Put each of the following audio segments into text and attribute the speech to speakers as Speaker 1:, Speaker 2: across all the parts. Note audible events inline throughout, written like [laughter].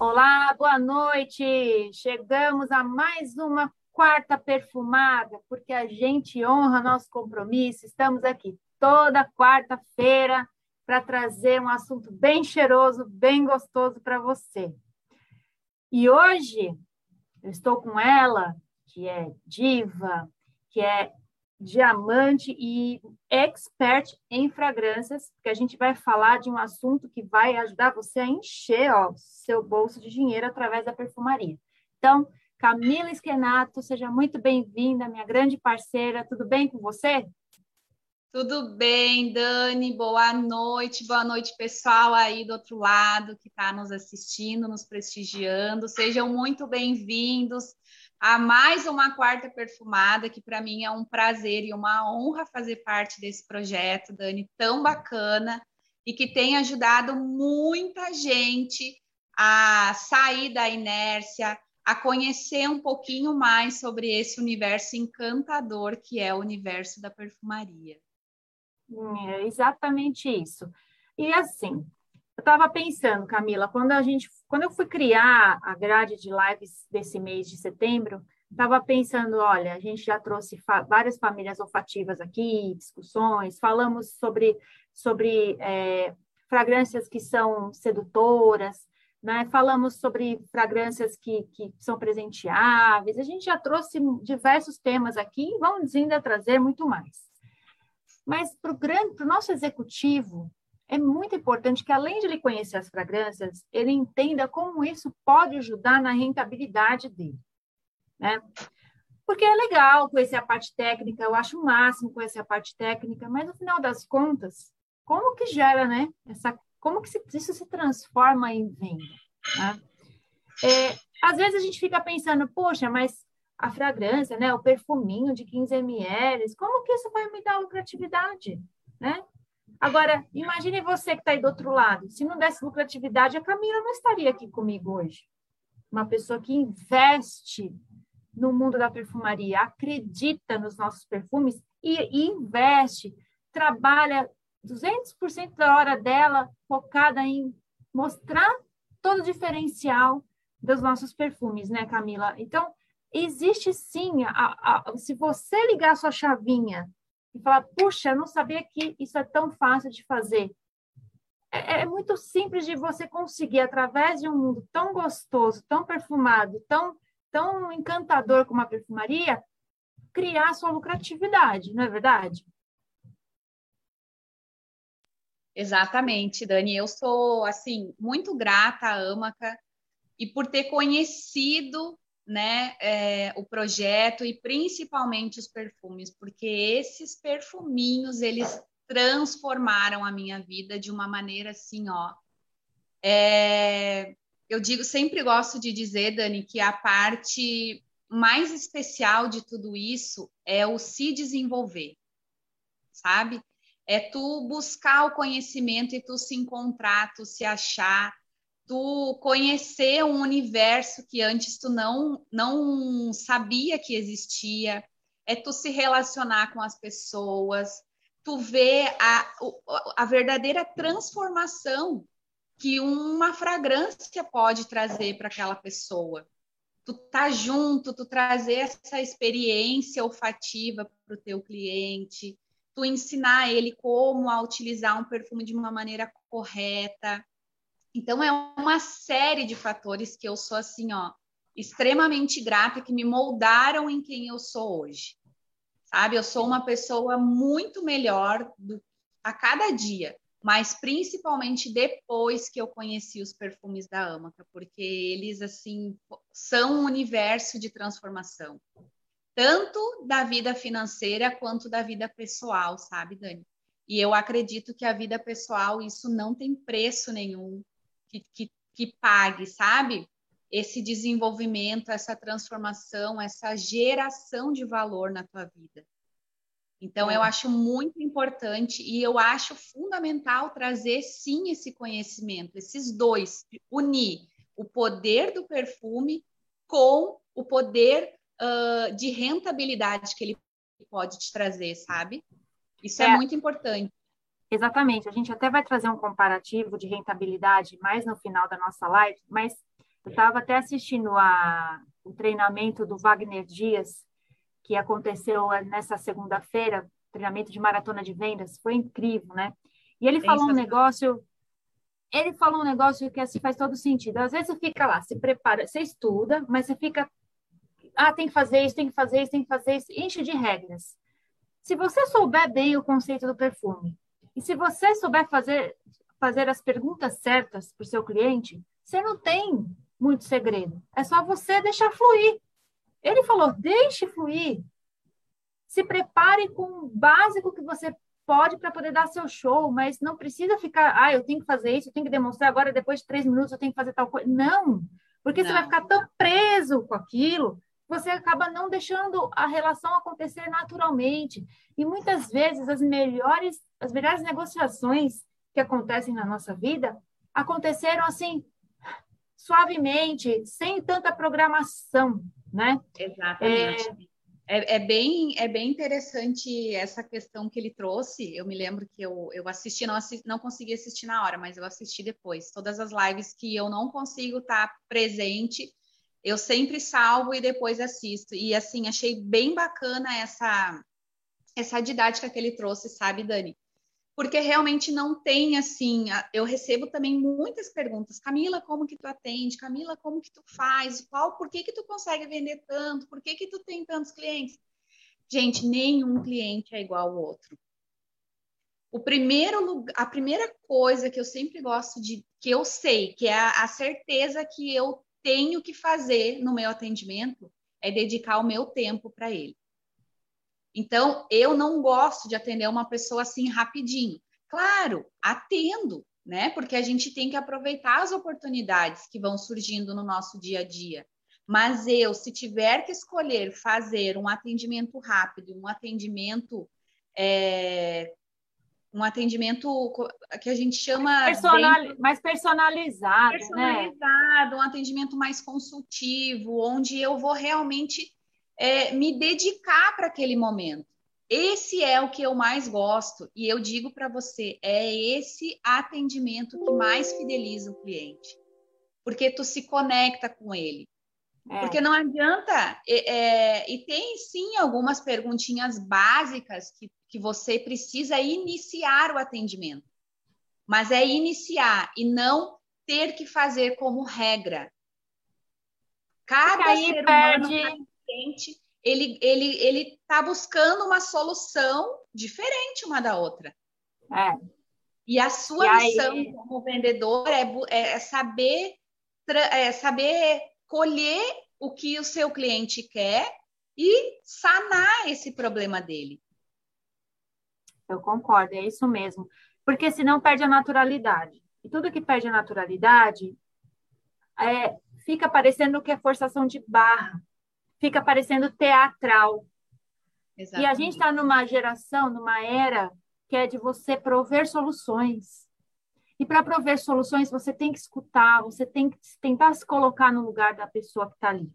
Speaker 1: Olá, boa noite. Chegamos a mais uma quarta perfumada, porque a gente honra nosso compromisso. Estamos aqui toda quarta-feira para trazer um assunto bem cheiroso, bem gostoso para você. E hoje eu estou com ela, que é diva, que é diamante e expert em fragrâncias, porque a gente vai falar de um assunto que vai ajudar você a encher ó, seu bolso de dinheiro através da perfumaria. Então, Camila Esquenato, seja muito bem-vinda, minha grande parceira. Tudo bem com você?
Speaker 2: Tudo bem, Dani. Boa noite, boa noite, pessoal aí do outro lado que está nos assistindo, nos prestigiando. Sejam muito bem-vindos a mais uma quarta perfumada, que para mim é um prazer e uma honra fazer parte desse projeto, Dani, tão bacana e que tem ajudado muita gente a sair da inércia, a conhecer um pouquinho mais sobre esse universo encantador que é o universo da perfumaria.
Speaker 1: É exatamente isso. E assim, eu estava pensando, Camila, quando a gente, quando eu fui criar a grade de lives desse mês de setembro, estava pensando, olha, a gente já trouxe fa várias famílias olfativas aqui, discussões, falamos sobre sobre é, fragrâncias que são sedutoras, né? Falamos sobre fragrâncias que, que são presenteáveis. A gente já trouxe diversos temas aqui e vamos ainda trazer muito mais. Mas para o nosso executivo, é muito importante que, além de ele conhecer as fragrâncias, ele entenda como isso pode ajudar na rentabilidade dele, né? Porque é legal conhecer a parte técnica, eu acho o máximo conhecer a parte técnica, mas no final das contas, como que gera, né? Essa, como que isso se transforma em venda? Né? É, às vezes a gente fica pensando, poxa, mas a fragrância, né? O perfuminho de 15 ml, como que isso vai me dar lucratividade, né? Agora, imagine você que está aí do outro lado. Se não desse lucratividade, a Camila não estaria aqui comigo hoje. Uma pessoa que investe no mundo da perfumaria, acredita nos nossos perfumes e, e investe, trabalha 200% da hora dela focada em mostrar todo o diferencial dos nossos perfumes, né, Camila? Então, existe sim, a, a, se você ligar sua chavinha e falar, puxa, não sabia que isso é tão fácil de fazer. É, é, muito simples de você conseguir, através de um mundo tão gostoso, tão perfumado, tão, tão encantador como a perfumaria, criar sua lucratividade, não é verdade?
Speaker 2: Exatamente, Dani. Eu sou, assim, muito grata à Amaca e por ter conhecido né, é, o projeto e principalmente os perfumes, porque esses perfuminhos eles transformaram a minha vida de uma maneira assim, ó. É, eu digo, sempre gosto de dizer, Dani, que a parte mais especial de tudo isso é o se desenvolver, sabe? É tu buscar o conhecimento e tu se encontrar, tu se achar, tu conhecer um universo que antes tu não não sabia que existia, é tu se relacionar com as pessoas, tu ver a, a verdadeira transformação que uma fragrância pode trazer para aquela pessoa. Tu tá junto, tu trazer essa experiência olfativa para o teu cliente, tu ensinar ele como a utilizar um perfume de uma maneira correta, então é uma série de fatores que eu sou assim, ó, extremamente grata que me moldaram em quem eu sou hoje. Sabe? Eu sou uma pessoa muito melhor do, a cada dia, mas principalmente depois que eu conheci os perfumes da Amaca, porque eles assim são um universo de transformação, tanto da vida financeira quanto da vida pessoal, sabe, Dani? E eu acredito que a vida pessoal isso não tem preço nenhum que, que, que pague, sabe? Esse desenvolvimento, essa transformação, essa geração de valor na tua vida. Então, é. eu acho muito importante e eu acho fundamental trazer sim esse conhecimento, esses dois, unir o poder do perfume com o poder uh, de rentabilidade que ele pode te trazer, sabe? Isso é, é muito importante.
Speaker 1: Exatamente, a gente até vai trazer um comparativo de rentabilidade mais no final da nossa live, mas Eu estava até assistindo a, o treinamento do Wagner Dias, que aconteceu nessa segunda-feira, treinamento de maratona de vendas, foi incrível, né? E ele falou um negócio, ele falou um negócio que assim, faz todo sentido. Às vezes você fica lá, se prepara, você estuda, mas você fica, ah, tem que fazer isso, tem que fazer isso, tem que fazer isso, enche de regras. Se você souber bem o conceito do perfume, e se você souber fazer, fazer as perguntas certas para o seu cliente, você não tem muito segredo. É só você deixar fluir. Ele falou: deixe fluir. Se prepare com o básico que você pode para poder dar seu show, mas não precisa ficar, ah, eu tenho que fazer isso, eu tenho que demonstrar agora, depois de três minutos eu tenho que fazer tal coisa. Não, porque não. você vai ficar tão preso com aquilo, você acaba não deixando a relação acontecer naturalmente. E muitas vezes as melhores, as melhores negociações que acontecem na nossa vida aconteceram assim, suavemente, sem tanta programação, né?
Speaker 2: Exatamente. É, é, bem, é bem interessante essa questão que ele trouxe. Eu me lembro que eu, eu assisti, não, assisti, não consegui assistir na hora, mas eu assisti depois. Todas as lives que eu não consigo estar presente, eu sempre salvo e depois assisto. E assim, achei bem bacana essa, essa didática que ele trouxe, sabe, Dani? porque realmente não tem assim, eu recebo também muitas perguntas, Camila, como que tu atende? Camila, como que tu faz? Qual, por que que tu consegue vender tanto? Por que que tu tem tantos clientes? Gente, nenhum cliente é igual ao outro. O primeiro a primeira coisa que eu sempre gosto de que eu sei, que é a, a certeza que eu tenho que fazer no meu atendimento é dedicar o meu tempo para ele. Então, eu não gosto de atender uma pessoa assim rapidinho. Claro, atendo, né? Porque a gente tem que aproveitar as oportunidades que vão surgindo no nosso dia a dia. Mas eu, se tiver que escolher fazer um atendimento rápido, um atendimento é, um atendimento que a gente chama
Speaker 1: Personal, bem, mais personalizado,
Speaker 2: né? personalizado, né? um atendimento mais consultivo, onde eu vou realmente é, me dedicar para aquele momento. Esse é o que eu mais gosto e eu digo para você, é esse atendimento que mais fideliza o cliente, porque tu se conecta com ele. É. Porque não adianta, é, e tem sim algumas perguntinhas básicas que, que você precisa iniciar o atendimento, mas é iniciar e não ter que fazer como regra.
Speaker 1: Cada ser humano perde
Speaker 2: cliente ele ele ele está buscando uma solução diferente uma da outra.
Speaker 1: É.
Speaker 2: E a sua e missão aí... como vendedor é, é saber é saber colher o que o seu cliente quer e sanar esse problema dele.
Speaker 1: Eu concordo, é isso mesmo. Porque senão perde a naturalidade. E tudo que perde a naturalidade é, fica parecendo que é forçação de barra fica parecendo teatral. Exatamente. E a gente está numa geração, numa era que é de você prover soluções. E para prover soluções, você tem que escutar, você tem que tentar se colocar no lugar da pessoa que está ali.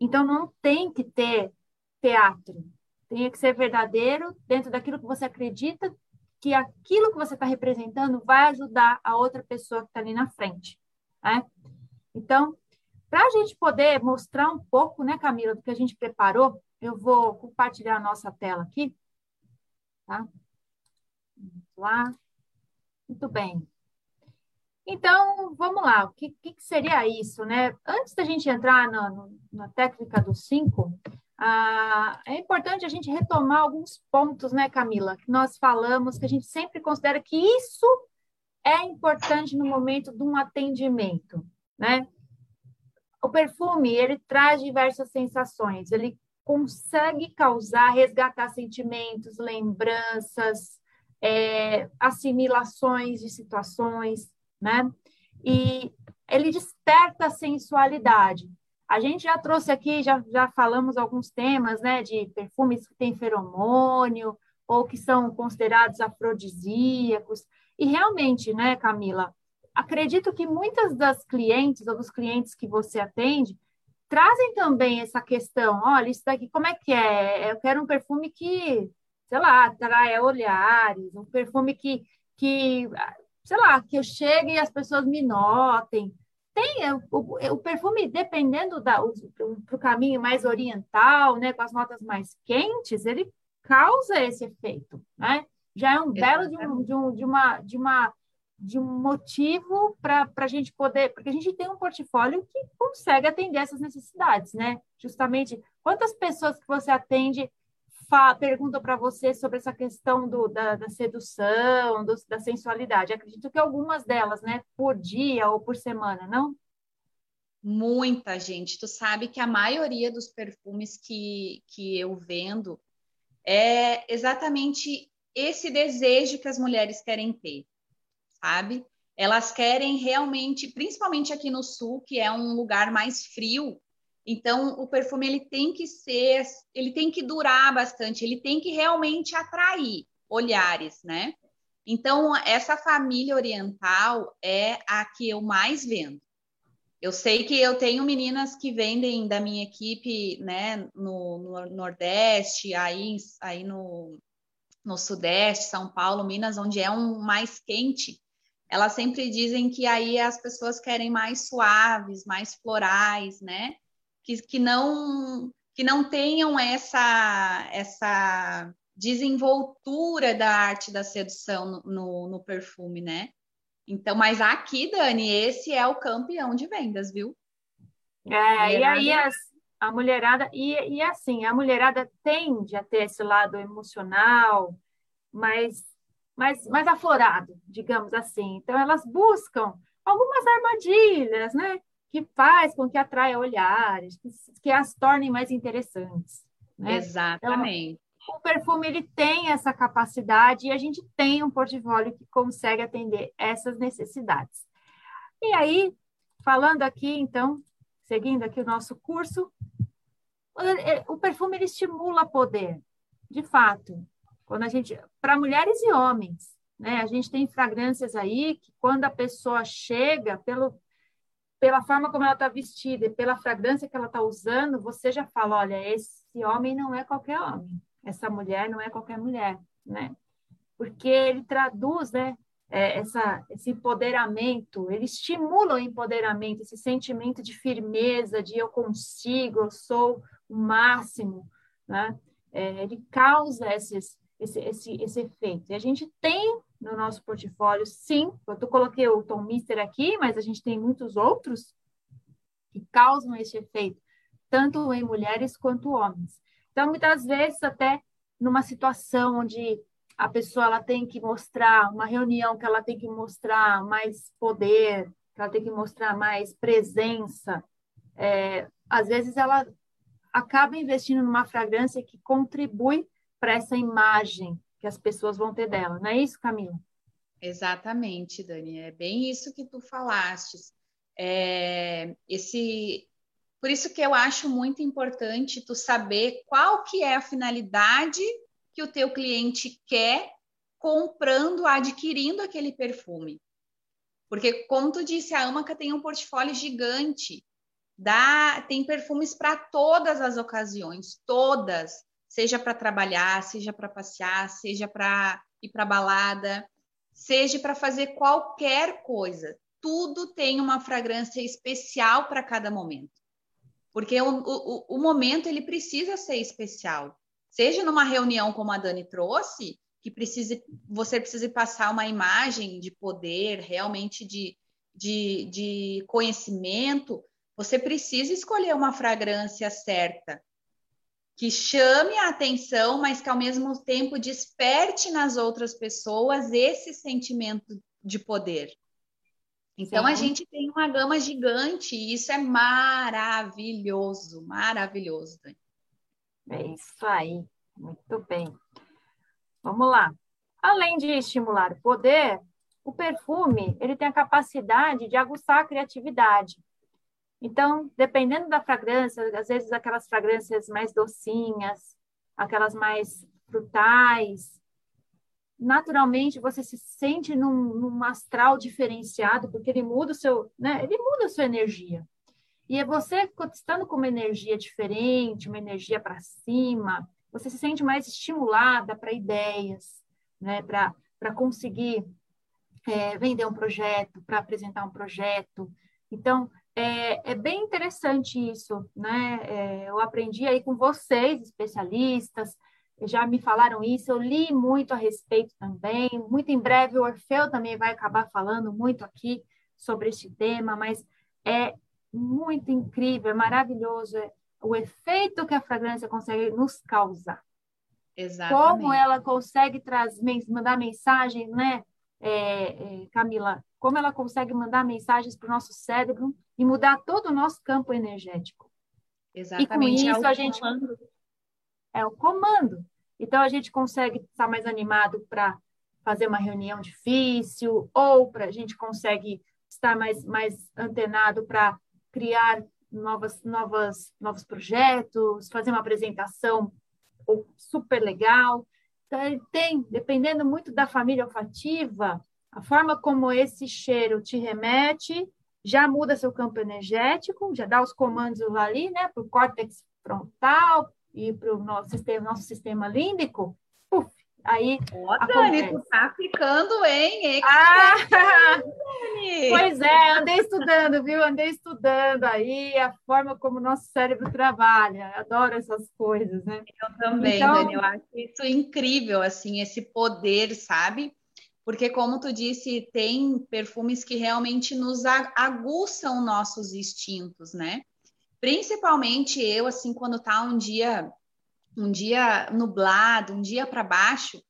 Speaker 1: Então, não tem que ter teatro. Tem que ser verdadeiro dentro daquilo que você acredita que aquilo que você está representando vai ajudar a outra pessoa que está ali na frente. Né? Então, para a gente poder mostrar um pouco, né, Camila, do que a gente preparou, eu vou compartilhar a nossa tela aqui. Tá? Vamos lá. Muito bem. Então, vamos lá. O que, que seria isso, né? Antes da gente entrar na, na técnica dos cinco, ah, é importante a gente retomar alguns pontos, né, Camila, que nós falamos, que a gente sempre considera que isso é importante no momento de um atendimento, né? O perfume, ele traz diversas sensações, ele consegue causar, resgatar sentimentos, lembranças, é, assimilações de situações, né? E ele desperta a sensualidade. A gente já trouxe aqui, já, já falamos alguns temas, né, de perfumes que têm feromônio ou que são considerados afrodisíacos. E realmente, né, Camila, acredito que muitas das clientes ou dos clientes que você atende trazem também essa questão, olha, isso daqui como é que é? Eu quero um perfume que, sei lá, atraia olhares, um perfume que, que sei lá, que eu chegue e as pessoas me notem. tem é, o, o perfume, dependendo para o caminho mais oriental, né, com as notas mais quentes, ele causa esse efeito, né? Já é um belo de, um, de, um, de, uma, de, uma, de um motivo para a gente poder, porque a gente tem um portfólio que consegue atender essas necessidades, né? Justamente, quantas pessoas que você atende perguntam para você sobre essa questão do, da, da sedução, do, da sensualidade. Acredito que algumas delas, né, por dia ou por semana, não?
Speaker 2: Muita gente. Tu sabe que a maioria dos perfumes que, que eu vendo é exatamente esse desejo que as mulheres querem ter, sabe? Elas querem realmente, principalmente aqui no sul, que é um lugar mais frio, então, o perfume ele tem que ser, ele tem que durar bastante, ele tem que realmente atrair olhares, né? Então, essa família oriental é a que eu mais vendo. Eu sei que eu tenho meninas que vendem da minha equipe, né, no, no Nordeste, aí, aí no, no Sudeste, São Paulo, Minas, onde é um mais quente. Elas sempre dizem que aí as pessoas querem mais suaves, mais florais, né? Que, que não que não tenham essa essa desenvoltura da arte da sedução no, no, no, perfume, né? Então, mas aqui, Dani, esse é o campeão de vendas, viu?
Speaker 1: É, e aí as, a mulherada, e, e assim, a mulherada tende a ter esse lado emocional, mais, mais, mais aflorado, digamos assim. Então, elas buscam algumas armadilhas, né? Que faz com que atraia olhares, que, que as tornem mais interessantes. Né?
Speaker 2: Exatamente.
Speaker 1: Então, o perfume ele tem essa capacidade e a gente tem um portfólio que consegue atender essas necessidades. E aí, falando aqui, então, seguindo aqui o nosso curso, o perfume ele estimula poder, de fato. Quando a gente, para mulheres e homens, né? A gente tem fragrâncias aí que quando a pessoa chega pelo pela forma como ela está vestida e pela fragrância que ela está usando, você já fala, olha, esse homem não é qualquer homem, essa mulher não é qualquer mulher, né? Porque ele traduz, né, é, essa, esse empoderamento, ele estimula o empoderamento, esse sentimento de firmeza, de eu consigo, eu sou o máximo, né? É, ele causa esses, esse, esse, esse efeito. E a gente tem no nosso portfólio, sim. Eu coloquei o Tom Mister aqui, mas a gente tem muitos outros que causam esse efeito, tanto em mulheres quanto homens. Então, muitas vezes, até numa situação onde a pessoa ela tem que mostrar, uma reunião que ela tem que mostrar mais poder, que ela tem que mostrar mais presença, é, às vezes ela acaba investindo numa fragrância que contribui para essa imagem que as pessoas vão ter dela. Não é isso, Camila?
Speaker 2: Exatamente, Dani. É bem isso que tu falaste. É, esse, por isso que eu acho muito importante tu saber qual que é a finalidade que o teu cliente quer comprando, adquirindo aquele perfume. Porque, como tu disse, a Amaca tem um portfólio gigante. Dá, tem perfumes para todas as ocasiões, todas seja para trabalhar, seja para passear, seja para ir para balada, seja para fazer qualquer coisa. Tudo tem uma fragrância especial para cada momento. Porque o, o, o momento ele precisa ser especial. Seja numa reunião como a Dani trouxe, que precise, você precisa passar uma imagem de poder, realmente de, de, de conhecimento, você precisa escolher uma fragrância certa que chame a atenção, mas que ao mesmo tempo desperte nas outras pessoas esse sentimento de poder. Então Sim. a gente tem uma gama gigante e isso é maravilhoso, maravilhoso. Dani.
Speaker 1: É isso aí, muito bem. Vamos lá. Além de estimular o poder, o perfume ele tem a capacidade de aguçar a criatividade. Então, dependendo da fragrância, às vezes aquelas fragrâncias mais docinhas, aquelas mais frutais, naturalmente você se sente num, num astral diferenciado, porque ele muda o seu, né? Ele muda a sua energia. E é você estando com uma energia diferente, uma energia para cima, você se sente mais estimulada para ideias, né? Para conseguir é, vender um projeto, para apresentar um projeto, Então, é, é bem interessante isso, né? É, eu aprendi aí com vocês, especialistas, já me falaram isso, eu li muito a respeito também. Muito em breve o Orfeu também vai acabar falando muito aqui sobre este tema, mas é muito incrível, é maravilhoso é o efeito que a fragrância consegue nos causar. Exatamente. Como ela consegue trazer, mandar mensagem, né, é, é, Camila? Como ela consegue mandar mensagens para o nosso cérebro e mudar todo o nosso campo energético.
Speaker 2: Exatamente.
Speaker 1: E com é isso é a gente comando. é o comando. Então a gente consegue estar mais animado para fazer uma reunião difícil ou para a gente consegue estar mais mais antenado para criar novas novas novos projetos, fazer uma apresentação super legal. Então, tem, dependendo muito da família olfativa, a forma como esse cheiro te remete já muda seu campo energético, já dá os comandos ali, né, para o córtex frontal e para o nosso sistema, nosso sistema límbico. Aí.
Speaker 2: Ó, Dani, tu tá ficando, hein?
Speaker 1: Ah, pois é, andei estudando, viu? Andei estudando aí a forma como o nosso cérebro trabalha. Adoro essas coisas, né?
Speaker 2: Eu também, então... Dani, eu acho isso incrível, assim, esse poder, sabe? porque como tu disse, tem perfumes que realmente nos aguçam nossos instintos, né? Principalmente eu, assim, quando tá um dia, um dia nublado, um dia para baixo,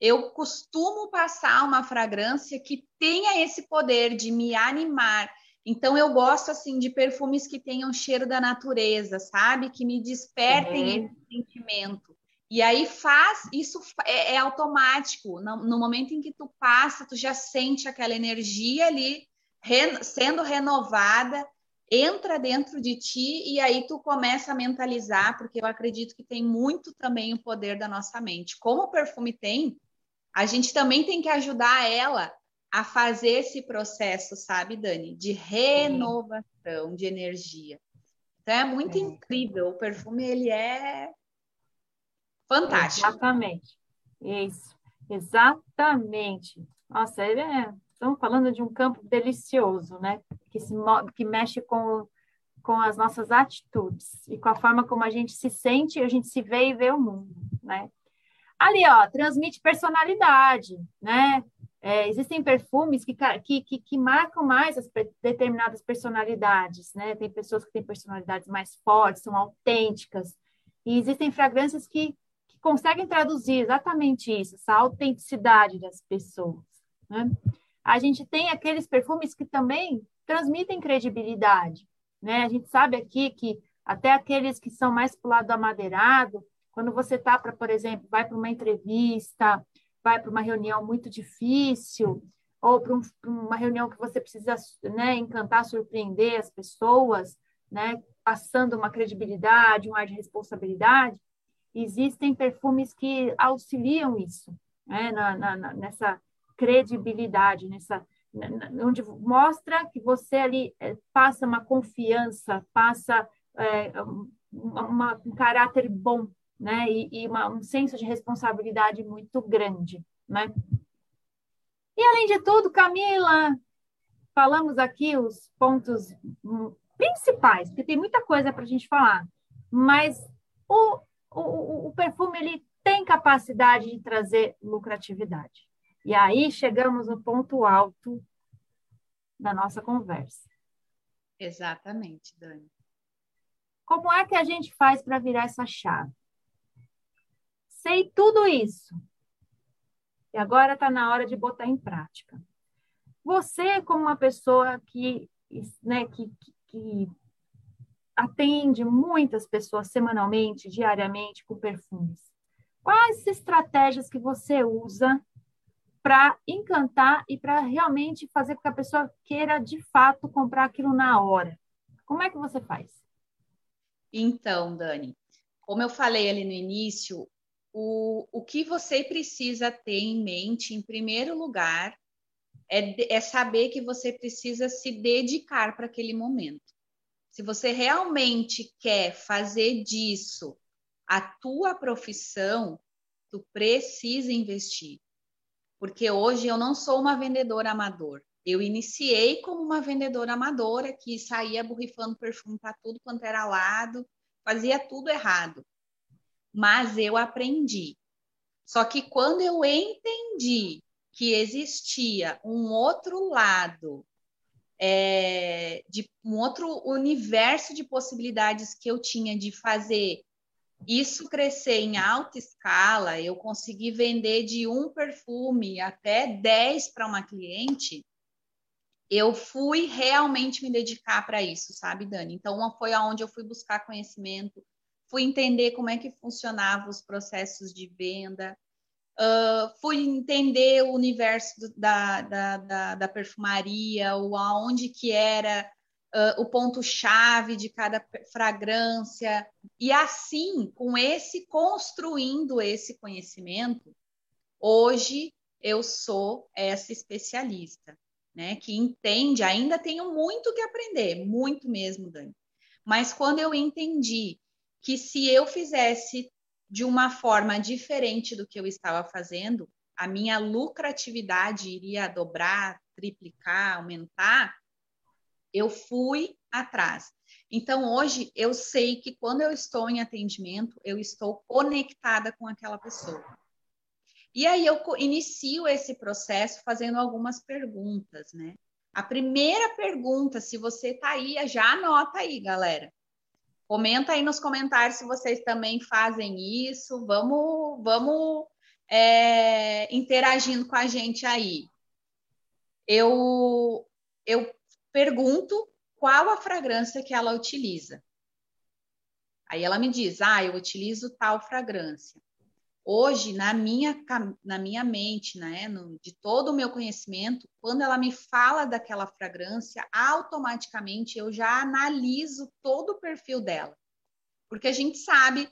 Speaker 2: eu costumo passar uma fragrância que tenha esse poder de me animar. Então eu gosto assim de perfumes que tenham cheiro da natureza, sabe? Que me despertem uhum. esse sentimento. E aí faz, isso é, é automático. No, no, momento em que tu passa, tu já sente aquela energia ali re, sendo renovada, entra dentro de ti e aí tu começa a mentalizar, porque eu acredito que tem muito também o poder da nossa mente. Como o perfume tem, a gente também tem que ajudar ela a fazer esse processo, sabe, Dani, de renovação de energia. Então é muito é. incrível. O perfume ele é Fantástico.
Speaker 1: Exatamente. Isso. Exatamente. Nossa, é, estamos falando de um campo delicioso, né? Que, se, que mexe com, com as nossas atitudes e com a forma como a gente se sente, a gente se vê e vê o mundo, né? Ali, ó, transmite personalidade, né? É, existem perfumes que, que, que, que, marcam mais as determinadas personalidades, né? Tem pessoas que têm personalidades mais fortes, são autênticas, e existem fragrâncias que conseguem traduzir exatamente isso, essa autenticidade das pessoas. Né? A gente tem aqueles perfumes que também transmitem credibilidade. Né? A gente sabe aqui que até aqueles que são mais para o lado amadeirado, quando você está para, por exemplo, vai para uma entrevista, vai para uma reunião muito difícil, ou para um, uma reunião que você precisa né, encantar, surpreender as pessoas, né, passando uma credibilidade, um ar de responsabilidade, existem perfumes que auxiliam isso, né? na, na, nessa credibilidade, nessa onde mostra que você ali é, passa uma confiança, passa é, uma, um caráter bom, né? E, e uma, um senso de responsabilidade muito grande, né? E além de tudo, Camila, falamos aqui os pontos hum, principais, porque tem muita coisa para a gente falar, mas o, o, o, perfume ele tem capacidade de trazer lucratividade. E aí chegamos no ponto alto da nossa conversa.
Speaker 2: Exatamente, Dani.
Speaker 1: Como é que a gente faz para virar essa chave? Sei tudo isso. E agora está na hora de botar em prática. Você, como uma pessoa que, né, que, que atende muitas pessoas semanalmente, diariamente, com perfumes. Quais estratégias que você usa para encantar e para realmente fazer com que a pessoa queira, de fato, comprar aquilo na hora? Como é que você faz?
Speaker 2: Então, Dani, como eu falei ali no início, o, o que você precisa ter em mente, em primeiro lugar, é, é saber que você precisa se dedicar para aquele momento. Se você realmente quer fazer disso a tua profissão, tu precisa investir. Porque hoje eu não sou uma vendedora amador. Eu iniciei como uma vendedora amadora que saía borrifando perfume para tudo quanto era lado, fazia tudo errado. Mas eu aprendi. Só que quando eu entendi que existia um outro lado, é, de um outro universo de possibilidades que eu tinha de fazer isso crescer em alta escala, eu consegui vender de um perfume até 10 para uma cliente, eu fui realmente me dedicar para isso, sabe, Dani? Então, foi aonde eu fui buscar conhecimento, fui entender como é que funcionavam os processos de venda, uh, fui entender o universo da, da, da, da perfumaria, o aonde que era uh, o ponto-chave de cada fragrância, e assim, com esse, construindo esse conhecimento, hoje eu sou essa especialista, né? Que entende, ainda tenho muito que aprender, muito mesmo, Dani. Mas quando eu entendi que se eu fizesse de uma forma diferente do que eu estava fazendo, a minha lucratividade iria dobrar, triplicar, aumentar, eu fui atrás. Então, hoje, eu sei que quando eu estou em atendimento, eu estou conectada com aquela pessoa. E aí, eu inicio esse processo fazendo algumas perguntas, né? A primeira pergunta, se você está aí, já anota aí, galera. Comenta aí nos comentários se vocês também fazem isso. Vamos, vamos é, interagindo com a gente aí. Eu, eu pergunto qual a fragrância que ela utiliza. Aí ela me diz, ah, eu utilizo tal fragrância. Hoje, na minha, na minha mente, né, no, de todo o meu conhecimento, quando ela me fala daquela fragrância, automaticamente eu já analiso todo o perfil dela. Porque a gente sabe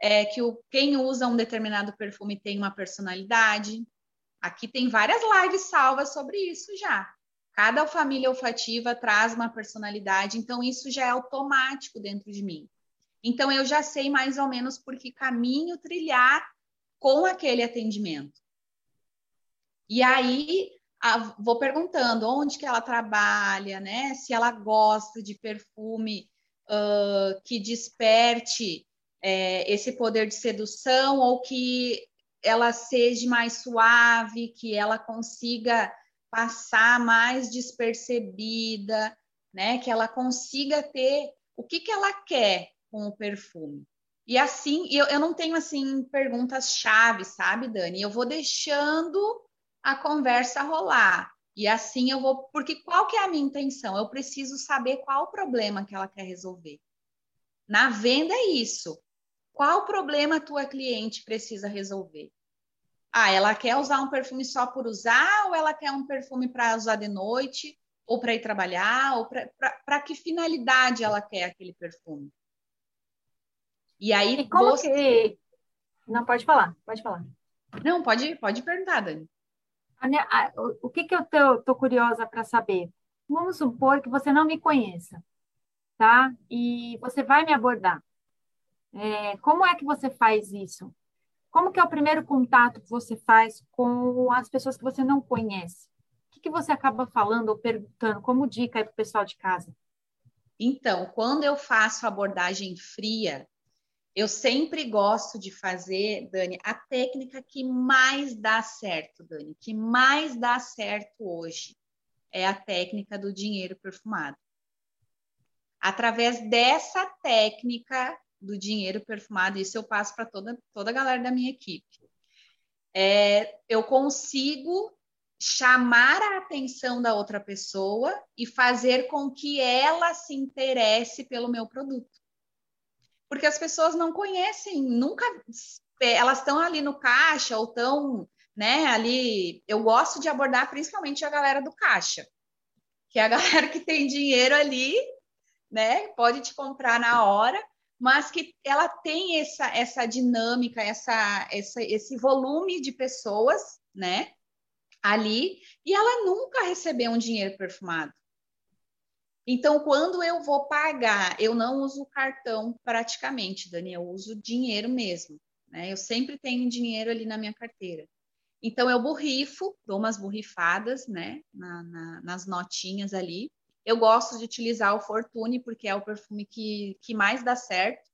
Speaker 2: é, que o, quem usa um determinado perfume tem uma personalidade. Aqui tem várias lives salvas sobre isso já. Cada família olfativa traz uma personalidade, então isso já é automático dentro de mim. Então eu já sei mais ou menos por que caminho trilhar com aquele atendimento. E aí a, vou perguntando onde que ela trabalha, né? Se ela gosta de perfume uh, que desperte é, esse poder de sedução ou que ela seja mais suave, que ela consiga passar mais despercebida, né? Que ela consiga ter o que, que ela quer com o perfume. E assim, eu, eu não tenho assim perguntas-chave, sabe, Dani? Eu vou deixando a conversa rolar. E assim eu vou, porque qual que é a minha intenção? Eu preciso saber qual o problema que ela quer resolver. Na venda é isso. Qual problema a tua cliente precisa resolver? Ah, ela quer usar um perfume só por usar ou ela quer um perfume para usar de noite ou para ir trabalhar ou para que finalidade ela quer aquele perfume?
Speaker 1: E aí e como você... que... Não, pode falar, pode falar.
Speaker 2: Não, pode, pode perguntar, Dani.
Speaker 1: o que, que eu tô, tô curiosa para saber? Vamos supor que você não me conheça, tá? E você vai me abordar. É, como é que você faz isso? Como que é o primeiro contato que você faz com as pessoas que você não conhece? O que, que você acaba falando ou perguntando como dica para o pessoal de casa?
Speaker 2: Então, quando eu faço abordagem fria, eu sempre gosto de fazer, Dani, a técnica que mais dá certo, Dani, que mais dá certo hoje é a técnica do dinheiro perfumado. Através dessa técnica do dinheiro perfumado, isso eu passo para toda, toda a galera da minha equipe. É, eu consigo chamar a atenção da outra pessoa e fazer com que ela se interesse pelo meu produto porque as pessoas não conhecem, nunca elas estão ali no caixa ou estão, né, ali. Eu gosto de abordar principalmente a galera do caixa, que é a [laughs] galera que tem dinheiro ali, né, pode te comprar na hora, mas que ela tem essa essa dinâmica, essa, essa esse volume de pessoas, né, ali, e ela nunca recebeu um dinheiro perfumado. Então, quando eu vou pagar, eu não uso cartão praticamente, Dani, eu uso dinheiro mesmo. Né? Eu sempre tenho dinheiro ali na minha carteira. Então, eu borrifo, dou umas borrifadas né? Na, na, nas notinhas ali. Eu gosto de utilizar o Fortune, porque é o perfume que, que mais dá certo,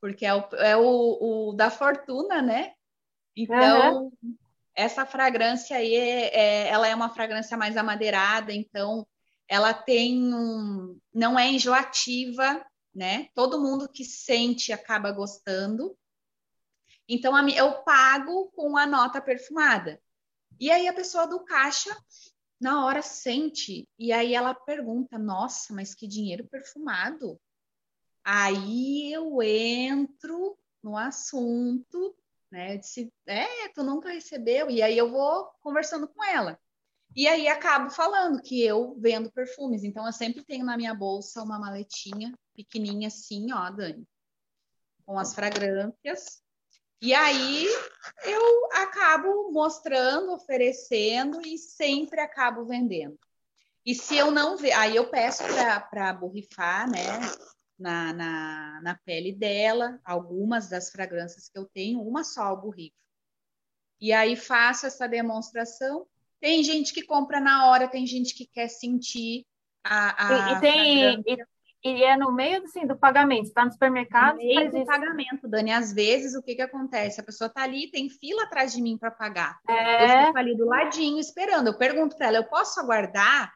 Speaker 2: porque é o, é o, o da fortuna, né? Então, uhum. essa fragrância aí, é, é, ela é uma fragrância mais amadeirada, então ela tem um, não é enjoativa, né? Todo mundo que sente acaba gostando. Então eu pago com a nota perfumada. E aí a pessoa do caixa na hora sente e aí ela pergunta: "Nossa, mas que dinheiro perfumado?" Aí eu entro no assunto, né? Eu disse: "É, tu nunca recebeu?" E aí eu vou conversando com ela. E aí acabo falando que eu vendo perfumes, então eu sempre tenho na minha bolsa uma maletinha pequenininha assim, ó, Dani, com as fragrâncias. E aí eu acabo mostrando, oferecendo e sempre acabo vendendo. E se eu não ver, aí eu peço para borrifar, né, na, na, na pele dela, algumas das fragrâncias que eu tenho, uma só eu borrifo. E aí faço essa demonstração tem gente que compra na hora, tem gente que quer sentir a. a
Speaker 1: e, e tem. E, e, é no meio assim, do pagamento, está no supermercado. No
Speaker 2: meio do isso. pagamento, Dani. Às vezes, o que, que acontece? A pessoa está ali, tem fila atrás de mim para pagar. É... Eu fico ali do ladinho esperando. Eu pergunto para ela: eu posso aguardar?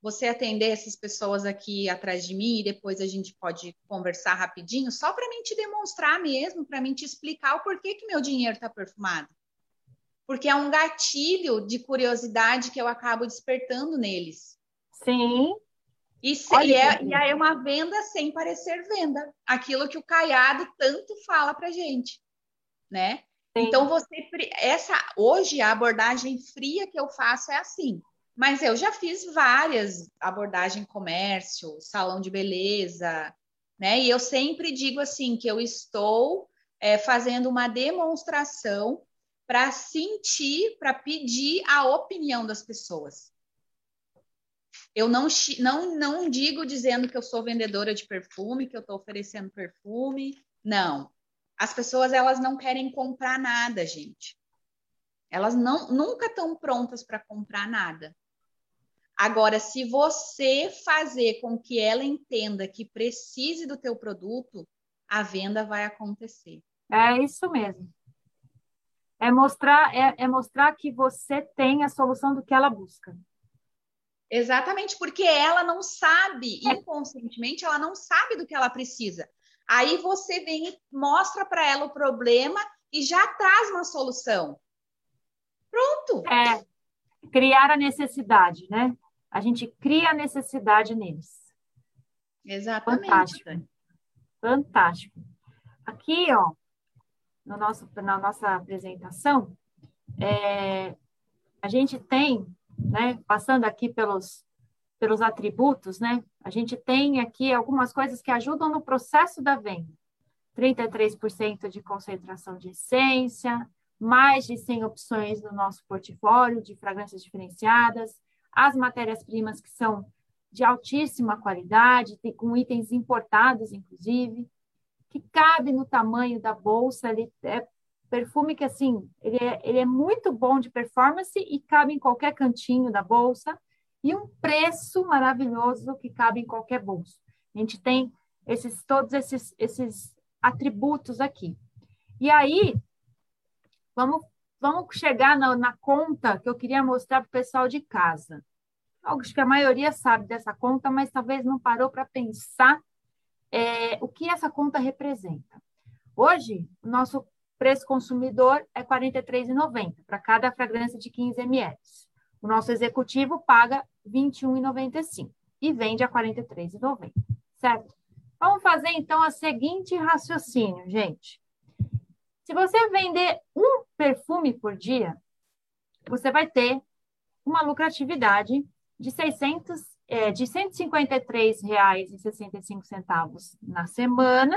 Speaker 2: Você atender essas pessoas aqui atrás de mim e depois a gente pode conversar rapidinho, só para mim te demonstrar mesmo, para mim te explicar o porquê que meu dinheiro está perfumado porque é um gatilho de curiosidade que eu acabo despertando neles.
Speaker 1: Sim.
Speaker 2: E, se, e, é, e é uma venda sem parecer venda. Aquilo que o Caiado tanto fala para gente, né? Sim. Então você essa hoje a abordagem fria que eu faço é assim. Mas eu já fiz várias abordagem comércio, salão de beleza, né? E eu sempre digo assim que eu estou é, fazendo uma demonstração para sentir, para pedir a opinião das pessoas. Eu não, não, não digo dizendo que eu sou vendedora de perfume, que eu estou oferecendo perfume. Não. As pessoas elas não querem comprar nada, gente. Elas não, nunca estão prontas para comprar nada. Agora, se você fazer com que ela entenda que precise do teu produto, a venda vai acontecer.
Speaker 1: É isso mesmo. É mostrar, é, é mostrar que você tem a solução do que ela busca.
Speaker 2: Exatamente, porque ela não sabe, inconscientemente, ela não sabe do que ela precisa. Aí você vem e mostra para ela o problema e já traz uma solução. Pronto.
Speaker 1: É criar a necessidade, né? A gente cria a necessidade neles.
Speaker 2: Exatamente.
Speaker 1: Fantástico. Fantástico. Aqui, ó, no nosso, na nossa apresentação, é, a gente tem, né, passando aqui pelos, pelos atributos, né, a gente tem aqui algumas coisas que ajudam no processo da venda. 33% de concentração de essência, mais de 100 opções no nosso portfólio de fragrâncias diferenciadas, as matérias-primas que são de altíssima qualidade, com itens importados, inclusive, que cabe no tamanho da bolsa, ele é perfume que, assim, ele é, ele é muito bom de performance e cabe em qualquer cantinho da bolsa, e um preço maravilhoso que cabe em qualquer bolso. A gente tem esses todos esses, esses atributos aqui. E aí, vamos, vamos chegar na, na conta que eu queria mostrar para o pessoal de casa. Acho que a maioria sabe dessa conta, mas talvez não parou para pensar é, o que essa conta representa. Hoje, o nosso preço consumidor é R$ 43,90 para cada fragrância de 15 ml. O nosso executivo paga R$ 21,95 e vende a R$ 43,90, certo? Vamos fazer então a seguinte raciocínio, gente. Se você vender um perfume por dia, você vai ter uma lucratividade de 600 é, de R$ 153,65 na semana,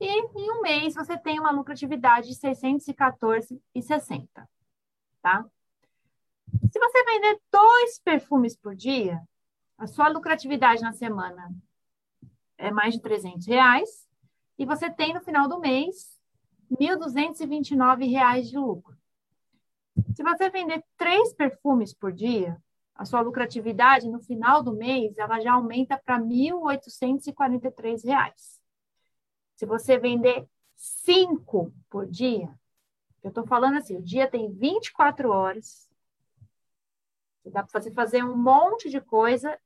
Speaker 1: e em um mês você tem uma lucratividade de R$ 614,60, tá? Se você vender dois perfumes por dia, a sua lucratividade na semana é mais de 300 reais e você tem no final do mês R$ 1.229 de lucro. Se você vender três perfumes por dia, a sua lucratividade no final do mês, ela já aumenta para R$ 1.843. Se você vender cinco por dia, eu estou falando assim, o dia tem 24 horas, dá para você fazer um monte de coisa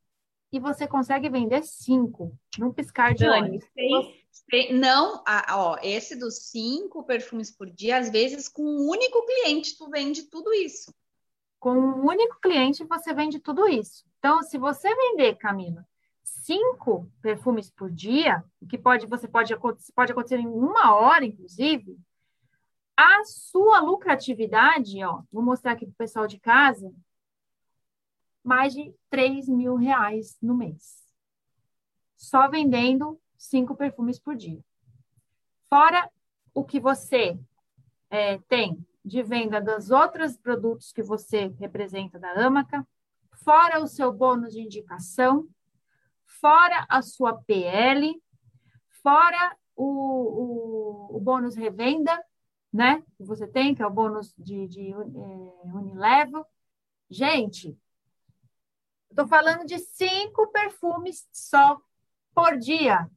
Speaker 1: e você consegue vender cinco num piscar de Dani, olhos.
Speaker 2: Tem, tem, não, ó, esse dos cinco perfumes por dia, às vezes com um único cliente tu vende tudo isso.
Speaker 1: Com um único cliente você vende tudo isso. Então, se você vender, Camila, cinco perfumes por dia, o que pode você pode pode acontecer em uma hora, inclusive, a sua lucratividade, ó, vou mostrar aqui para o pessoal de casa, mais de 3 mil reais no mês. Só vendendo cinco perfumes por dia. Fora o que você é, tem de venda dos outros produtos que você representa da Amaca, fora o seu bônus de indicação, fora a sua PL, fora o, o, o bônus revenda, né? Que você tem, que é o bônus de, de é, Unilevel. Gente, Estou falando de cinco perfumes só por dia,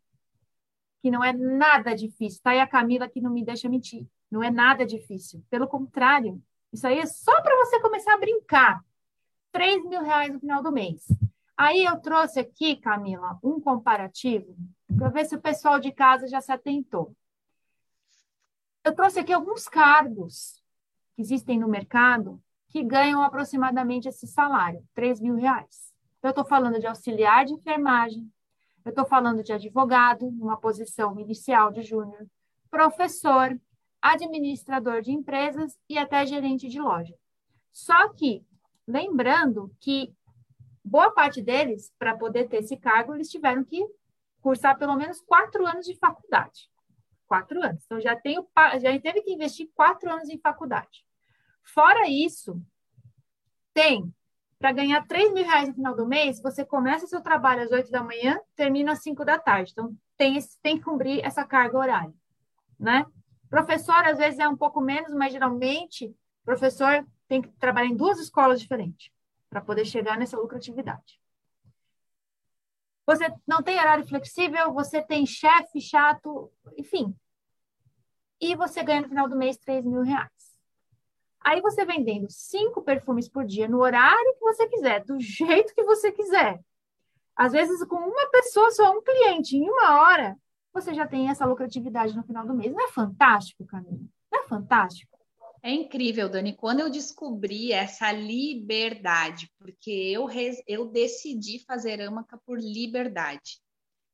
Speaker 1: que não é nada difícil. Tá aí a Camila que não me deixa mentir. Não é nada difícil. Pelo contrário, isso aí é só para você começar a brincar. 3 mil reais no final do mês. Aí eu trouxe aqui, Camila, um comparativo para ver se o pessoal de casa já se atentou. Eu trouxe aqui alguns cargos que existem no mercado que ganham aproximadamente esse salário, 3 mil reais. Eu estou falando de auxiliar de enfermagem, eu estou falando de advogado, numa posição inicial de júnior, professor, administrador de empresas e até gerente de loja. Só que, lembrando que boa parte deles, para poder ter esse cargo, eles tiveram que cursar pelo menos quatro anos de faculdade. Quatro anos. Então, já, tenho, já teve que investir quatro anos em faculdade. Fora isso, tem para ganhar 3 mil reais no final do mês, você começa seu trabalho às 8 da manhã, termina às 5 da tarde. Então, tem, tem que cumprir essa carga horária, né? Professor, às vezes, é um pouco menos, mas geralmente, professor tem que trabalhar em duas escolas diferentes para poder chegar nessa lucratividade. Você não tem horário flexível, você tem chefe chato, enfim. E você ganha no final do mês 3 mil reais. Aí você vendendo cinco perfumes por dia no horário que você quiser, do jeito que você quiser. Às vezes, com uma pessoa só, um cliente, em uma hora, você já tem essa lucratividade no final do mês. Não é fantástico, Camila? Não é fantástico?
Speaker 2: É incrível, Dani. Quando eu descobri essa liberdade, porque eu, eu decidi fazer Amaca por liberdade,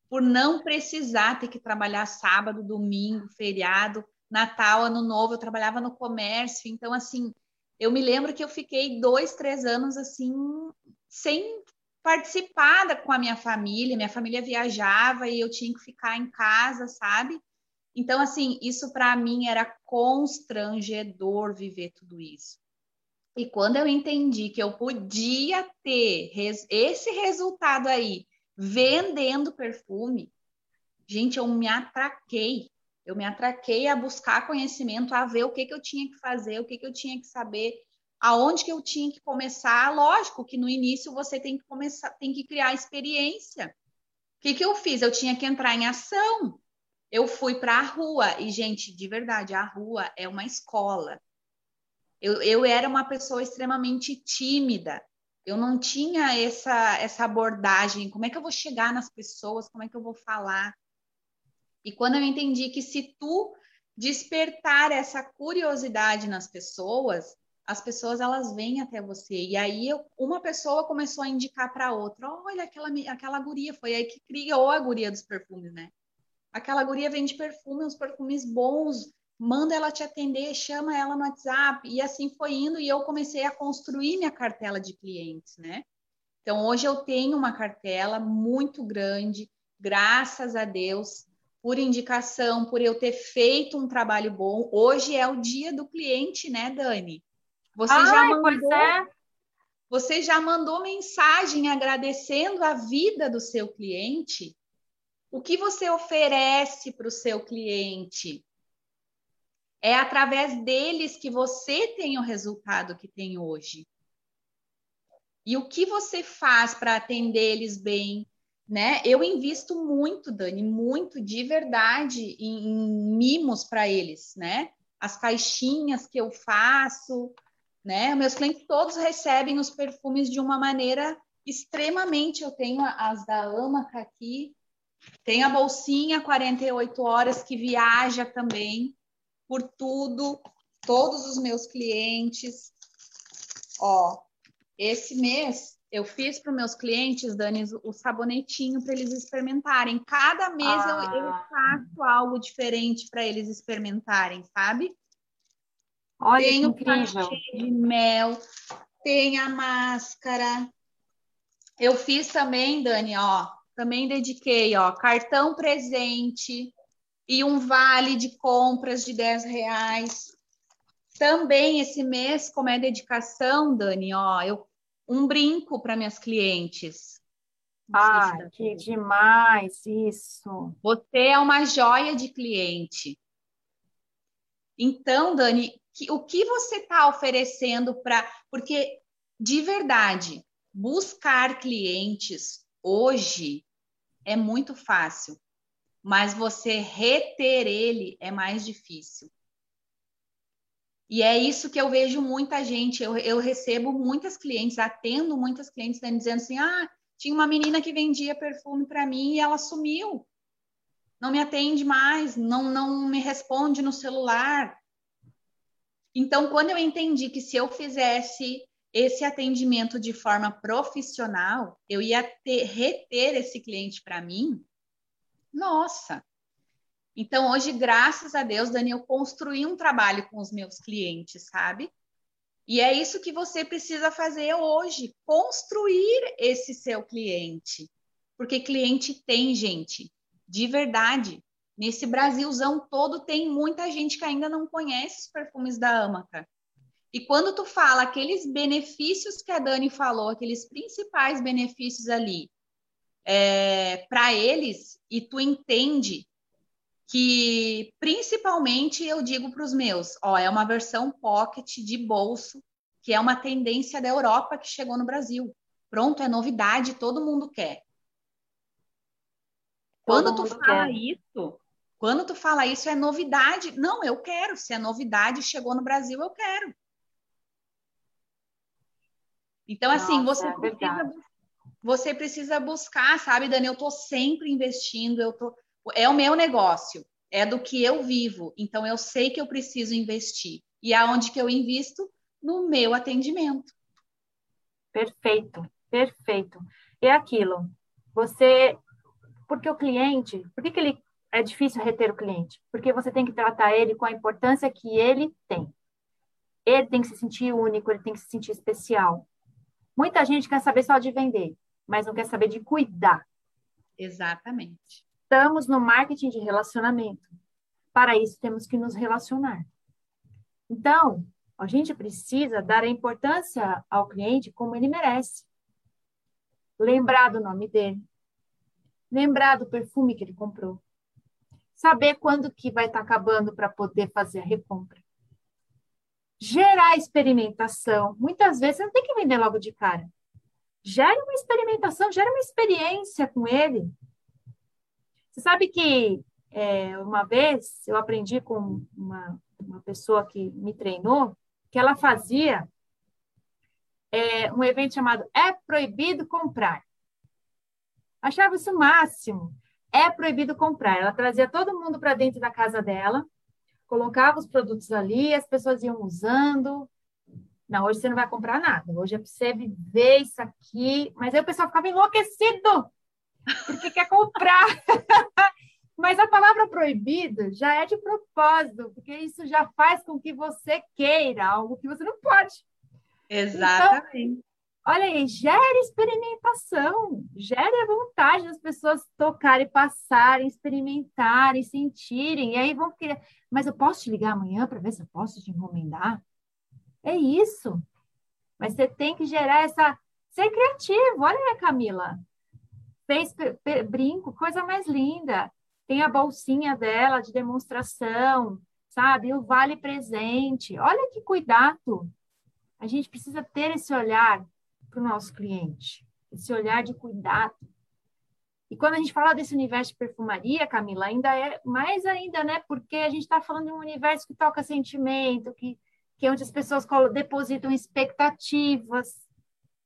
Speaker 2: por não precisar ter que trabalhar sábado, domingo, feriado, Natal, Ano Novo, eu trabalhava no comércio, então assim, eu me lembro que eu fiquei dois, três anos assim, sem participar com a minha família, minha família viajava e eu tinha que ficar em casa, sabe? Então, assim, isso para mim era constrangedor viver tudo isso. E quando eu entendi que eu podia ter esse resultado aí vendendo perfume, gente, eu me atraquei. Eu me atraquei a buscar conhecimento, a ver o que, que eu tinha que fazer, o que, que eu tinha que saber, aonde que eu tinha que começar. Lógico que no início você tem que começar, tem que criar experiência. O que, que eu fiz? Eu tinha que entrar em ação. Eu fui para a rua, e, gente, de verdade, a rua é uma escola. Eu, eu era uma pessoa extremamente tímida. Eu não tinha essa, essa abordagem. Como é que eu vou chegar nas pessoas? Como é que eu vou falar? E quando eu entendi que se tu despertar essa curiosidade nas pessoas, as pessoas elas vêm até você. E aí eu, uma pessoa começou a indicar para outra, olha aquela aquela guria, foi aí que criou a guria dos perfumes, né? Aquela guria vende perfume, uns perfumes bons, manda ela te atender, chama ela no WhatsApp. E assim foi indo e eu comecei a construir minha cartela de clientes, né? Então hoje eu tenho uma cartela muito grande, graças a Deus por indicação, por eu ter feito um trabalho bom. Hoje é o dia do cliente, né, Dani?
Speaker 1: Você Ai, já mandou, é.
Speaker 2: você já mandou mensagem agradecendo a vida do seu cliente? O que você oferece para o seu cliente? É através deles que você tem o resultado que tem hoje. E o que você faz para atender eles bem? Né? Eu invisto muito, Dani, muito de verdade em, em mimos para eles, né? As caixinhas que eu faço, né? Meus clientes todos recebem os perfumes de uma maneira extremamente. Eu tenho as da Amaca aqui, tem a bolsinha 48 horas que viaja também por tudo, todos os meus clientes. Ó, esse mês eu fiz para os meus clientes, Dani, o sabonetinho para eles experimentarem. Cada mês ah. eu, eu faço algo diferente para eles experimentarem, sabe?
Speaker 1: Olha tem o incrível.
Speaker 2: de mel, tem a máscara. Eu fiz também, Dani, ó, também dediquei, ó, cartão presente e um vale de compras de 10 reais. Também esse mês, como é dedicação, Dani, ó, eu um brinco para minhas clientes.
Speaker 1: Ah, que demais isso.
Speaker 2: Você é uma joia de cliente. Então, Dani, que, o que você está oferecendo para. Porque, de verdade, buscar clientes hoje é muito fácil, mas você reter ele é mais difícil. E é isso que eu vejo muita gente. Eu, eu recebo muitas clientes, atendo muitas clientes né, dizendo assim: ah, tinha uma menina que vendia perfume para mim e ela sumiu. Não me atende mais, não, não me responde no celular. Então, quando eu entendi que se eu fizesse esse atendimento de forma profissional, eu ia ter, reter esse cliente para mim, nossa. Então, hoje, graças a Deus, Dani, eu construí um trabalho com os meus clientes, sabe? E é isso que você precisa fazer hoje, construir esse seu cliente. Porque cliente tem, gente, de verdade. Nesse Brasilzão todo tem muita gente que ainda não conhece os perfumes da Amaca. E quando tu fala aqueles benefícios que a Dani falou, aqueles principais benefícios ali, é, para eles, e tu entende que, principalmente, eu digo para os meus, ó, é uma versão pocket de bolso, que é uma tendência da Europa que chegou no Brasil. Pronto, é novidade, todo mundo quer. Quando tu fala quer. isso, quando tu fala isso, é novidade. Não, eu quero. Se é novidade, chegou no Brasil, eu quero. Então, assim, Nossa, você, é precisa, você precisa buscar, sabe, Dani? Eu estou sempre investindo, eu tô, é o meu negócio, é do que eu vivo. Então, eu sei que eu preciso investir. E aonde que eu invisto? No meu atendimento.
Speaker 1: Perfeito, perfeito. É aquilo. Você, porque o cliente, por que, que ele é difícil reter o cliente? Porque você tem que tratar ele com a importância que ele tem. Ele tem que se sentir único, ele tem que se sentir especial. Muita gente quer saber só de vender, mas não quer saber de cuidar.
Speaker 2: Exatamente.
Speaker 1: Estamos no marketing de relacionamento. Para isso, temos que nos relacionar. Então, a gente precisa dar a importância ao cliente como ele merece. Lembrar do nome dele. Lembrar do perfume que ele comprou saber quando que vai estar tá acabando para poder fazer a recompra. Gerar experimentação. Muitas vezes você não tem que vender logo de cara. Gere uma experimentação, gere uma experiência com ele. Você sabe que é, uma vez eu aprendi com uma, uma pessoa que me treinou que ela fazia é, um evento chamado É Proibido Comprar. Achava isso o máximo é proibido comprar. Ela trazia todo mundo para dentro da casa dela, colocava os produtos ali, as pessoas iam usando. Não, hoje você não vai comprar nada. Hoje é para você viver isso aqui. Mas aí o pessoal ficava enlouquecido, porque quer comprar. [laughs] Mas a palavra proibido já é de propósito, porque isso já faz com que você queira algo que você não pode.
Speaker 2: Exatamente.
Speaker 1: Olha aí, gere experimentação, gere a vontade das pessoas tocarem, passarem, experimentarem, sentirem, e aí vão querer. Mas eu posso te ligar amanhã para ver se eu posso te encomendar? É isso. Mas você tem que gerar essa. Ser criativo. Olha aí, Camila. Fez brinco, coisa mais linda. Tem a bolsinha dela de demonstração, sabe? O vale presente. Olha que cuidado. A gente precisa ter esse olhar para o nosso cliente, esse olhar de cuidado. E quando a gente fala desse universo de perfumaria, Camila, ainda é mais ainda, né? Porque a gente está falando de um universo que toca sentimento, que, que é onde as pessoas depositam expectativas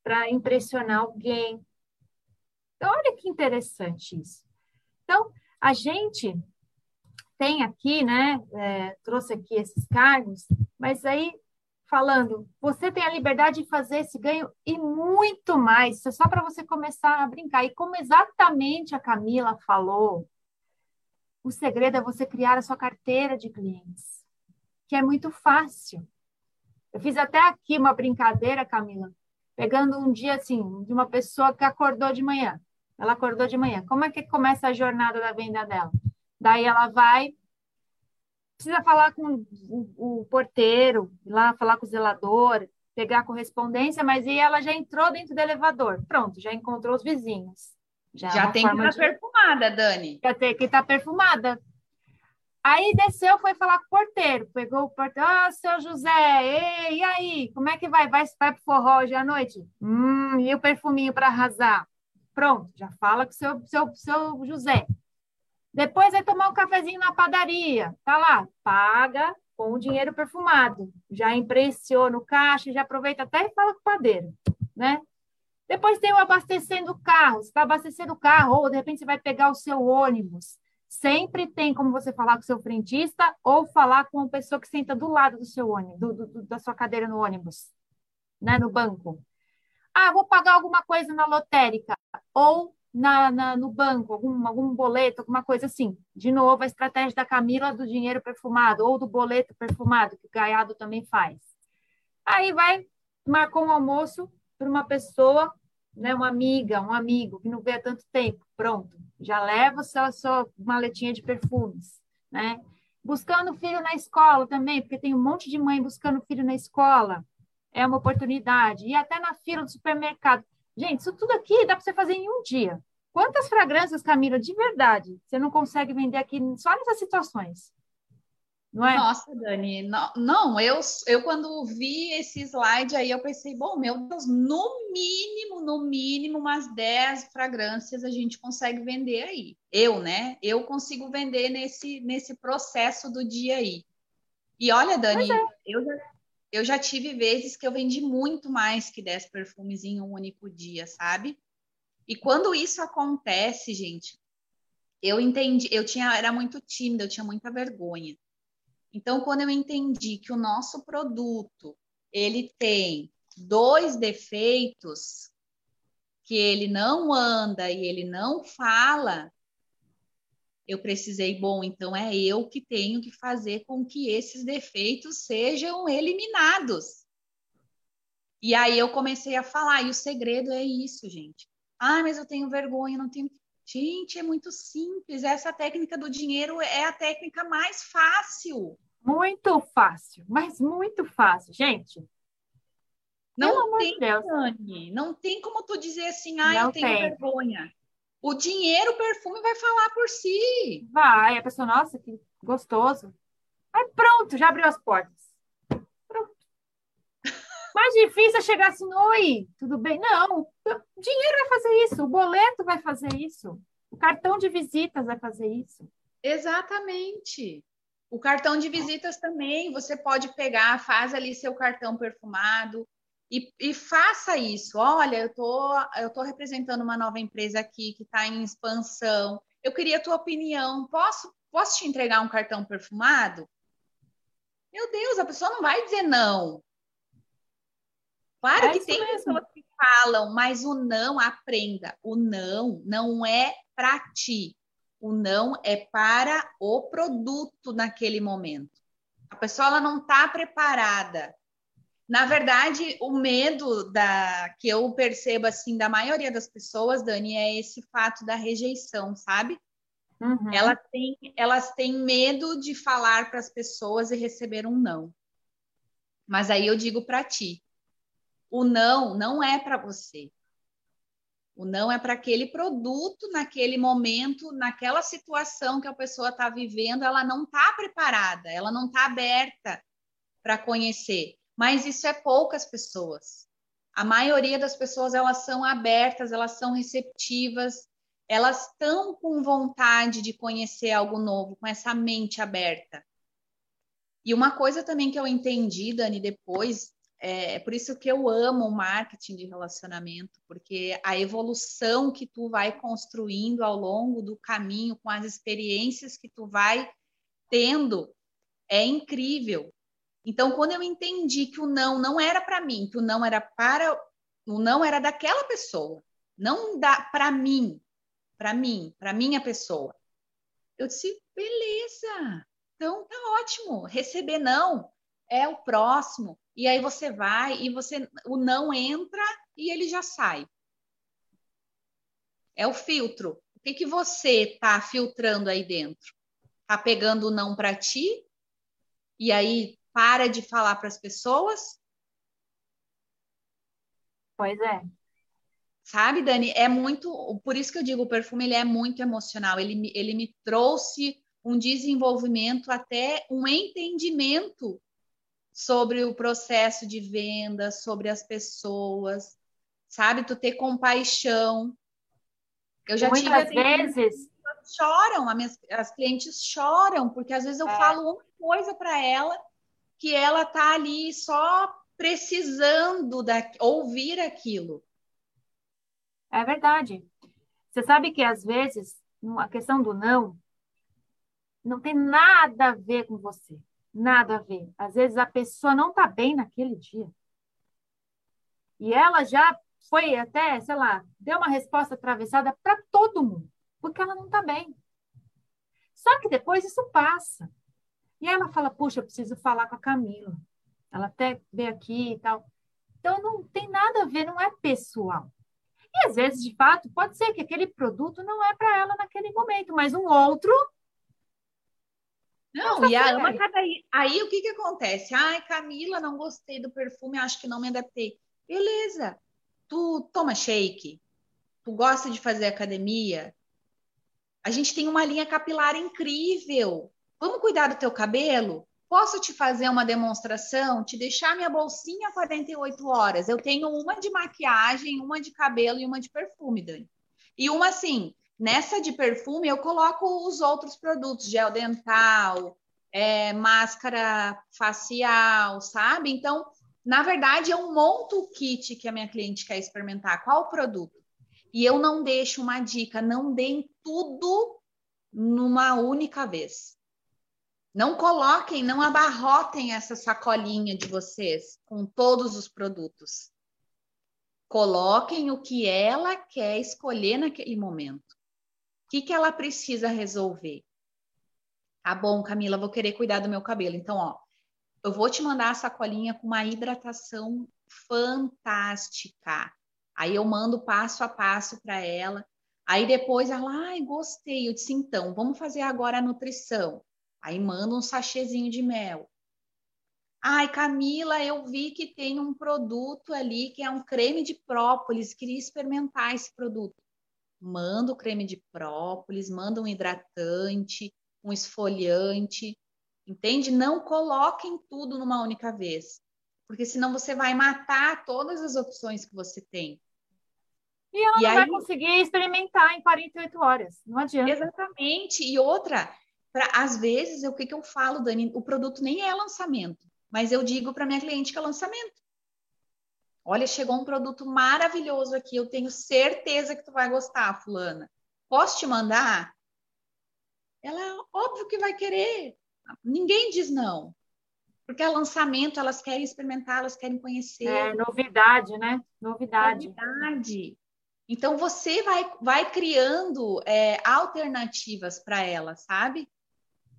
Speaker 1: para impressionar alguém. Então, olha que interessante isso. Então, a gente tem aqui, né? É, trouxe aqui esses cargos, mas aí falando, você tem a liberdade de fazer esse ganho e muito mais. Isso é só para você começar a brincar. E como exatamente a Camila falou, o segredo é você criar a sua carteira de clientes, que é muito fácil. Eu fiz até aqui uma brincadeira, Camila, pegando um dia assim, de uma pessoa que acordou de manhã. Ela acordou de manhã. Como é que começa a jornada da venda dela? Daí ela vai precisa falar com o, o porteiro, ir lá falar com o zelador, pegar a correspondência, mas aí ela já entrou dentro do elevador. Pronto, já encontrou os vizinhos.
Speaker 2: Já, já tem que estar de... perfumada, Dani.
Speaker 1: Já tem que estar perfumada. Aí desceu, foi falar com o porteiro, pegou o porteiro, ah, seu José, ei, e aí, como é que vai? Vai, vai pro forró hoje à noite? Hum, e o perfuminho para arrasar? Pronto, já fala com o seu, seu, seu José. Depois vai tomar um cafezinho na padaria. Tá lá, paga com o dinheiro perfumado. Já impressiona o caixa, já aproveita até e fala com o padeiro, né? Depois tem o abastecendo o carro. Você está abastecendo o carro, ou de repente você vai pegar o seu ônibus. Sempre tem como você falar com o seu frentista ou falar com a pessoa que senta do lado do seu ônibus, do, do, da sua cadeira no ônibus, né, no banco. Ah, vou pagar alguma coisa na lotérica. Ou na, na, no banco, algum, algum boleto, alguma coisa assim. De novo, a estratégia da Camila do dinheiro perfumado ou do boleto perfumado, que o Gaiado também faz. Aí vai, marcou um almoço para uma pessoa, né, uma amiga, um amigo que não vê há tanto tempo. Pronto, já leva a sua maletinha de perfumes, né? Buscando filho na escola também, porque tem um monte de mãe buscando filho na escola. É uma oportunidade. E até na fila do supermercado. Gente, isso tudo aqui dá para você fazer em um dia. Quantas fragrâncias, Camila, de verdade, você não consegue vender aqui só nessas situações?
Speaker 2: Não é? Nossa, Dani, não, não, eu, eu quando vi esse slide aí, eu pensei, bom, meu Deus, no mínimo, no mínimo, umas 10 fragrâncias a gente consegue vender aí. Eu, né? Eu consigo vender nesse, nesse processo do dia aí. E olha, Dani, é. eu já eu já tive vezes que eu vendi muito mais que 10 perfumes em um único dia, sabe? E quando isso acontece, gente, eu entendi, eu tinha era muito tímida, eu tinha muita vergonha. Então, quando eu entendi que o nosso produto, ele tem dois defeitos, que ele não anda e ele não fala, eu precisei, bom, então é eu que tenho que fazer com que esses defeitos sejam eliminados. E aí eu comecei a falar, e o segredo é isso, gente. Ah, mas eu tenho vergonha, não tenho. Gente, é muito simples. Essa técnica do dinheiro é a técnica mais fácil.
Speaker 1: Muito fácil, mas muito fácil, gente.
Speaker 2: Não tem, Dani, não tem como tu dizer assim, ah, não eu tenho tem. vergonha. O dinheiro, o perfume vai falar por si.
Speaker 1: Vai, a pessoa, nossa, que gostoso. Aí pronto, já abriu as portas. Pronto. [laughs] Mais difícil é chegar assim, oi, tudo bem? Não, o dinheiro vai fazer isso, o boleto vai fazer isso, o cartão de visitas vai fazer isso.
Speaker 2: Exatamente. O cartão de visitas também, você pode pegar, faz ali seu cartão perfumado, e, e, faça isso. Olha, eu tô, eu tô representando uma nova empresa aqui que está em expansão. Eu queria a tua opinião. Posso, posso te entregar um cartão perfumado? Meu Deus, a pessoa não vai dizer não. Claro é que tem mesmo. pessoas que falam, mas o não aprenda. O não não é para ti. O não é para o produto naquele momento. A pessoa ela não está preparada na verdade, o medo da que eu percebo assim da maioria das pessoas, Dani, é esse fato da rejeição, sabe? Uhum. Elas, têm, elas têm medo de falar para as pessoas e receber um não. Mas aí eu digo para ti, o não não é para você. O não é para aquele produto, naquele momento, naquela situação que a pessoa está vivendo, ela não está preparada, ela não está aberta para conhecer mas isso é poucas pessoas. A maioria das pessoas elas são abertas, elas são receptivas, elas estão com vontade de conhecer algo novo, com essa mente aberta. E uma coisa também que eu entendi, Dani, depois, é, é por isso que eu amo o marketing de relacionamento, porque a evolução que tu vai construindo ao longo do caminho, com as experiências que tu vai tendo, é incrível. Então, quando eu entendi que o não não era para mim, que o não era para o não era daquela pessoa, não dá para mim, para mim, para minha pessoa. Eu disse, beleza. Então tá ótimo. Receber não é o próximo. E aí você vai e você o não entra e ele já sai. É o filtro. O que que você tá filtrando aí dentro? Tá pegando o não para ti? E aí para de falar para as pessoas?
Speaker 1: Pois é.
Speaker 2: Sabe, Dani, é muito, por isso que eu digo, o perfume ele é muito emocional. Ele, ele me trouxe um desenvolvimento até um entendimento sobre o processo de venda, sobre as pessoas, sabe? Tu ter compaixão.
Speaker 1: Eu já Muitas tive vezes
Speaker 2: choram, as clientes choram porque às vezes eu é. falo uma coisa para ela que ela tá ali só precisando da, ouvir aquilo.
Speaker 1: É verdade. Você sabe que às vezes a questão do não não tem nada a ver com você, nada a ver. Às vezes a pessoa não está bem naquele dia. E ela já foi até, sei lá, deu uma resposta atravessada para todo mundo, porque ela não está bem. Só que depois isso passa. E ela fala: Puxa, eu preciso falar com a Camila. Ela até veio aqui e tal. Então, não tem nada a ver, não é pessoal. E às vezes, de fato, pode ser que aquele produto não é para ela naquele momento, mas um outro.
Speaker 2: Não, e a Ama cada aí, aí o que que acontece? Ai, Camila, não gostei do perfume, acho que não me adaptei. Beleza. Tu toma shake? Tu gosta de fazer academia? A gente tem uma linha capilar incrível. Vamos cuidar do teu cabelo? Posso te fazer uma demonstração, te deixar minha bolsinha 48 horas? Eu tenho uma de maquiagem, uma de cabelo e uma de perfume, Dani. E uma assim, nessa de perfume eu coloco os outros produtos, gel dental, é, máscara facial, sabe? Então, na verdade, eu monto o kit que a minha cliente quer experimentar, qual o produto. E eu não deixo uma dica, não deem tudo numa única vez. Não coloquem, não abarrotem essa sacolinha de vocês com todos os produtos. Coloquem o que ela quer escolher naquele momento. O que, que ela precisa resolver? Tá bom, Camila, vou querer cuidar do meu cabelo. Então, ó, eu vou te mandar a sacolinha com uma hidratação fantástica. Aí eu mando passo a passo para ela. Aí depois ela, ai, gostei. Eu disse, então, vamos fazer agora a nutrição. Aí manda um sachêzinho de mel. Ai, Camila, eu vi que tem um produto ali que é um creme de própolis, queria experimentar esse produto. Manda o creme de própolis, manda um hidratante, um esfoliante, entende? Não coloquem tudo numa única vez, porque senão você vai matar todas as opções que você tem.
Speaker 1: E ela e não aí... vai conseguir experimentar em 48 horas, não adianta.
Speaker 2: Exatamente. E outra, Pra, às vezes, o que, que eu falo, Dani? O produto nem é lançamento, mas eu digo para minha cliente que é lançamento. Olha, chegou um produto maravilhoso aqui, eu tenho certeza que tu vai gostar, fulana. Posso te mandar? Ela, óbvio que vai querer. Ninguém diz não. Porque é lançamento, elas querem experimentar, elas querem conhecer.
Speaker 1: É novidade, né? Novidade.
Speaker 2: Novidade. Então você vai, vai criando é, alternativas para ela, sabe?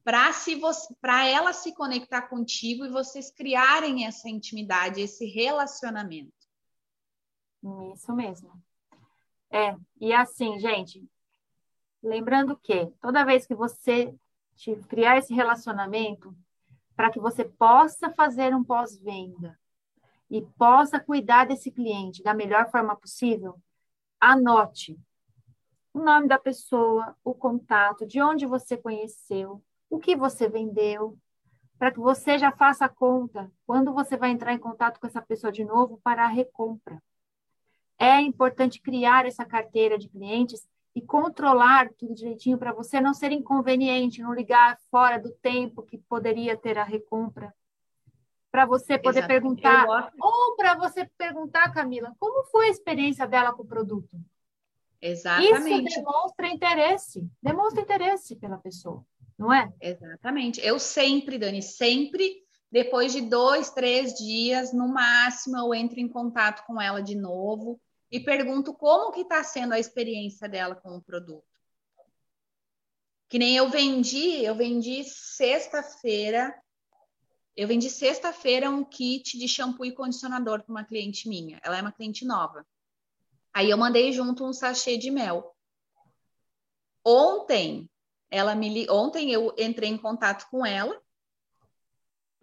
Speaker 2: Para ela se conectar contigo e vocês criarem essa intimidade, esse relacionamento.
Speaker 1: Isso mesmo. É, e assim, gente, lembrando que toda vez que você criar esse relacionamento, para que você possa fazer um pós-venda e possa cuidar desse cliente da melhor forma possível, anote o nome da pessoa, o contato, de onde você conheceu, o que você vendeu, para que você já faça a conta quando você vai entrar em contato com essa pessoa de novo para a recompra. É importante criar essa carteira de clientes e controlar tudo direitinho para você não ser inconveniente, não ligar fora do tempo que poderia ter a recompra. Para você poder Exato. perguntar, ou para você perguntar, Camila, como foi a experiência dela com o produto?
Speaker 2: Exatamente.
Speaker 1: Isso demonstra interesse, demonstra interesse pela pessoa, não é?
Speaker 2: Exatamente. Eu sempre, Dani, sempre, depois de dois, três dias, no máximo, eu entro em contato com ela de novo e pergunto como que está sendo a experiência dela com o produto. Que nem eu vendi, eu vendi sexta-feira, eu vendi sexta-feira um kit de shampoo e condicionador para uma cliente minha. Ela é uma cliente nova. Aí eu mandei junto um sachê de mel. Ontem, ela me ontem eu entrei em contato com ela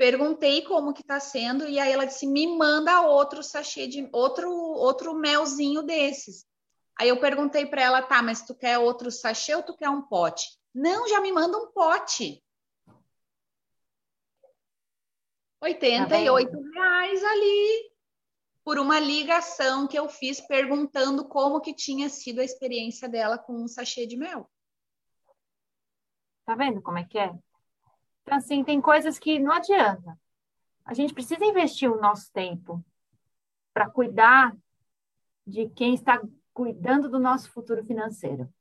Speaker 2: perguntei como que tá sendo e aí ela disse me manda outro sachê de outro outro melzinho desses. Aí eu perguntei para ela, tá, mas tu quer outro sachê ou tu quer um pote? Não, já me manda um pote. 88 tá reais ali por uma ligação que eu fiz perguntando como que tinha sido a experiência dela com um sachê de mel.
Speaker 1: Tá vendo como é que é? Então, assim, tem coisas que não adianta. A gente precisa investir o nosso tempo para cuidar de quem está cuidando do nosso futuro financeiro.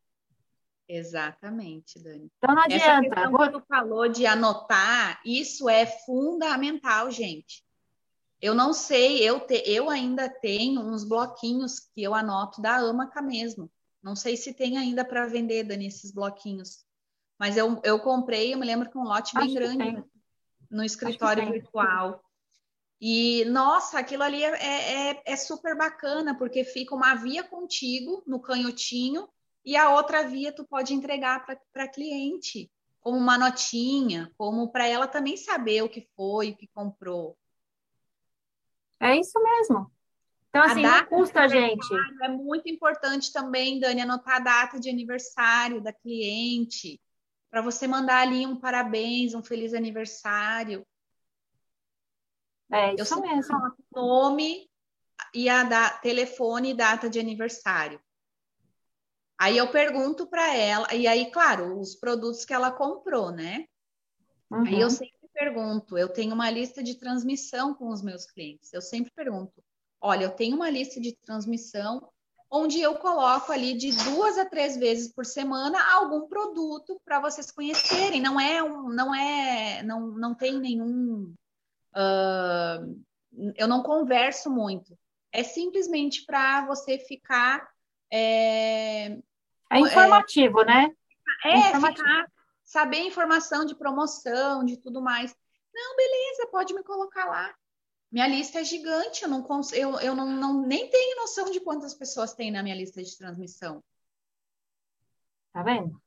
Speaker 2: Exatamente, Dani.
Speaker 1: Então não adianta.
Speaker 2: Essa questão que tu falou de anotar, isso é fundamental, gente. Eu não sei, eu, te, eu ainda tenho uns bloquinhos que eu anoto da Amaca mesmo. Não sei se tem ainda para vender, Dani, esses bloquinhos. Mas eu, eu comprei, eu me lembro que um lote bem Acho grande no escritório virtual. E, nossa, aquilo ali é, é, é, super bacana, porque fica uma via contigo no canhotinho e a outra via tu pode entregar para cliente, como uma notinha, como para ela também saber o que foi, o que comprou.
Speaker 1: É isso mesmo. Então, assim, não custa, gente.
Speaker 2: É muito importante também, Dani, anotar a data de aniversário da cliente para você mandar ali um parabéns, um feliz aniversário.
Speaker 1: É isso Eu mesmo.
Speaker 2: Nome e a da, telefone e data de aniversário. Aí eu pergunto para ela, e aí, claro, os produtos que ela comprou, né? Uhum. Aí eu uhum. sempre pergunto, eu tenho uma lista de transmissão com os meus clientes. Eu sempre pergunto, olha, eu tenho uma lista de transmissão onde eu coloco ali de duas a três vezes por semana algum produto para vocês conhecerem. Não é um, não é, não, não tem nenhum. Uh, eu não converso muito. É simplesmente para você ficar. É,
Speaker 1: é informativo,
Speaker 2: é,
Speaker 1: né?
Speaker 2: É, é informativo. ficar, saber informação de promoção, de tudo mais. Não, beleza, pode me colocar lá. Minha lista é gigante, eu, não, eu, eu não, não, nem tenho noção de quantas pessoas tem na minha lista de transmissão.
Speaker 1: Tá vendo?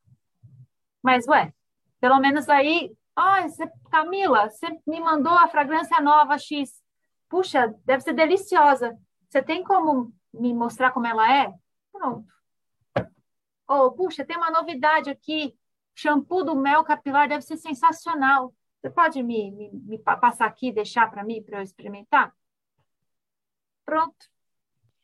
Speaker 1: Mas, ué, pelo menos aí. Ai, você, Camila, você me mandou a fragrância nova X. Puxa, deve ser deliciosa. Você tem como me mostrar como ela é? Pronto. Ou, oh, puxa, tem uma novidade aqui. Shampoo do mel capilar deve ser sensacional. Você pode me, me, me passar aqui e deixar para mim, para eu experimentar? Pronto.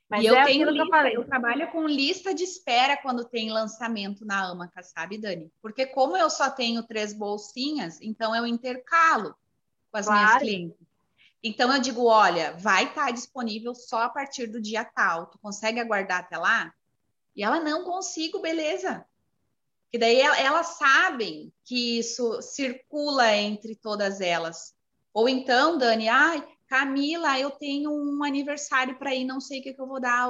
Speaker 2: Mas e eu é tenho lista, eu, eu, trabalho com lista de espera quando tem lançamento na Amaca, sabe, Dani? Porque como eu só tenho três bolsinhas, então eu intercalo com as claro. minhas clientes. Então eu digo, olha, vai estar tá disponível só a partir do dia tal. Tu consegue aguardar até lá? E ela não consigo, beleza que daí elas sabem que isso circula entre todas elas. Ou então, Dani, ai, Camila, eu tenho um aniversário para ir, não sei o que, que eu vou dar.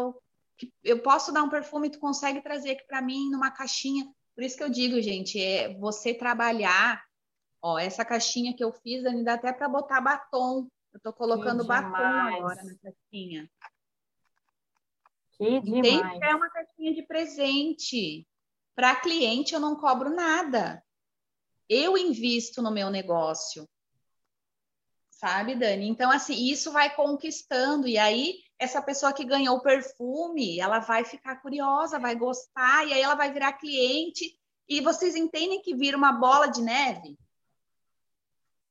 Speaker 2: Eu posso dar um perfume, tu consegue trazer aqui para mim numa caixinha. Por isso que eu digo, gente, é você trabalhar. Ó, essa caixinha que eu fiz, Dani, dá até para botar batom. Eu tô colocando batom agora na caixinha.
Speaker 1: Que demais. Tem que
Speaker 2: é uma caixinha de presente. Para cliente, eu não cobro nada. Eu invisto no meu negócio. Sabe, Dani? Então, assim, isso vai conquistando. E aí, essa pessoa que ganhou o perfume, ela vai ficar curiosa, vai gostar, e aí ela vai virar cliente. E vocês entendem que vira uma bola de neve?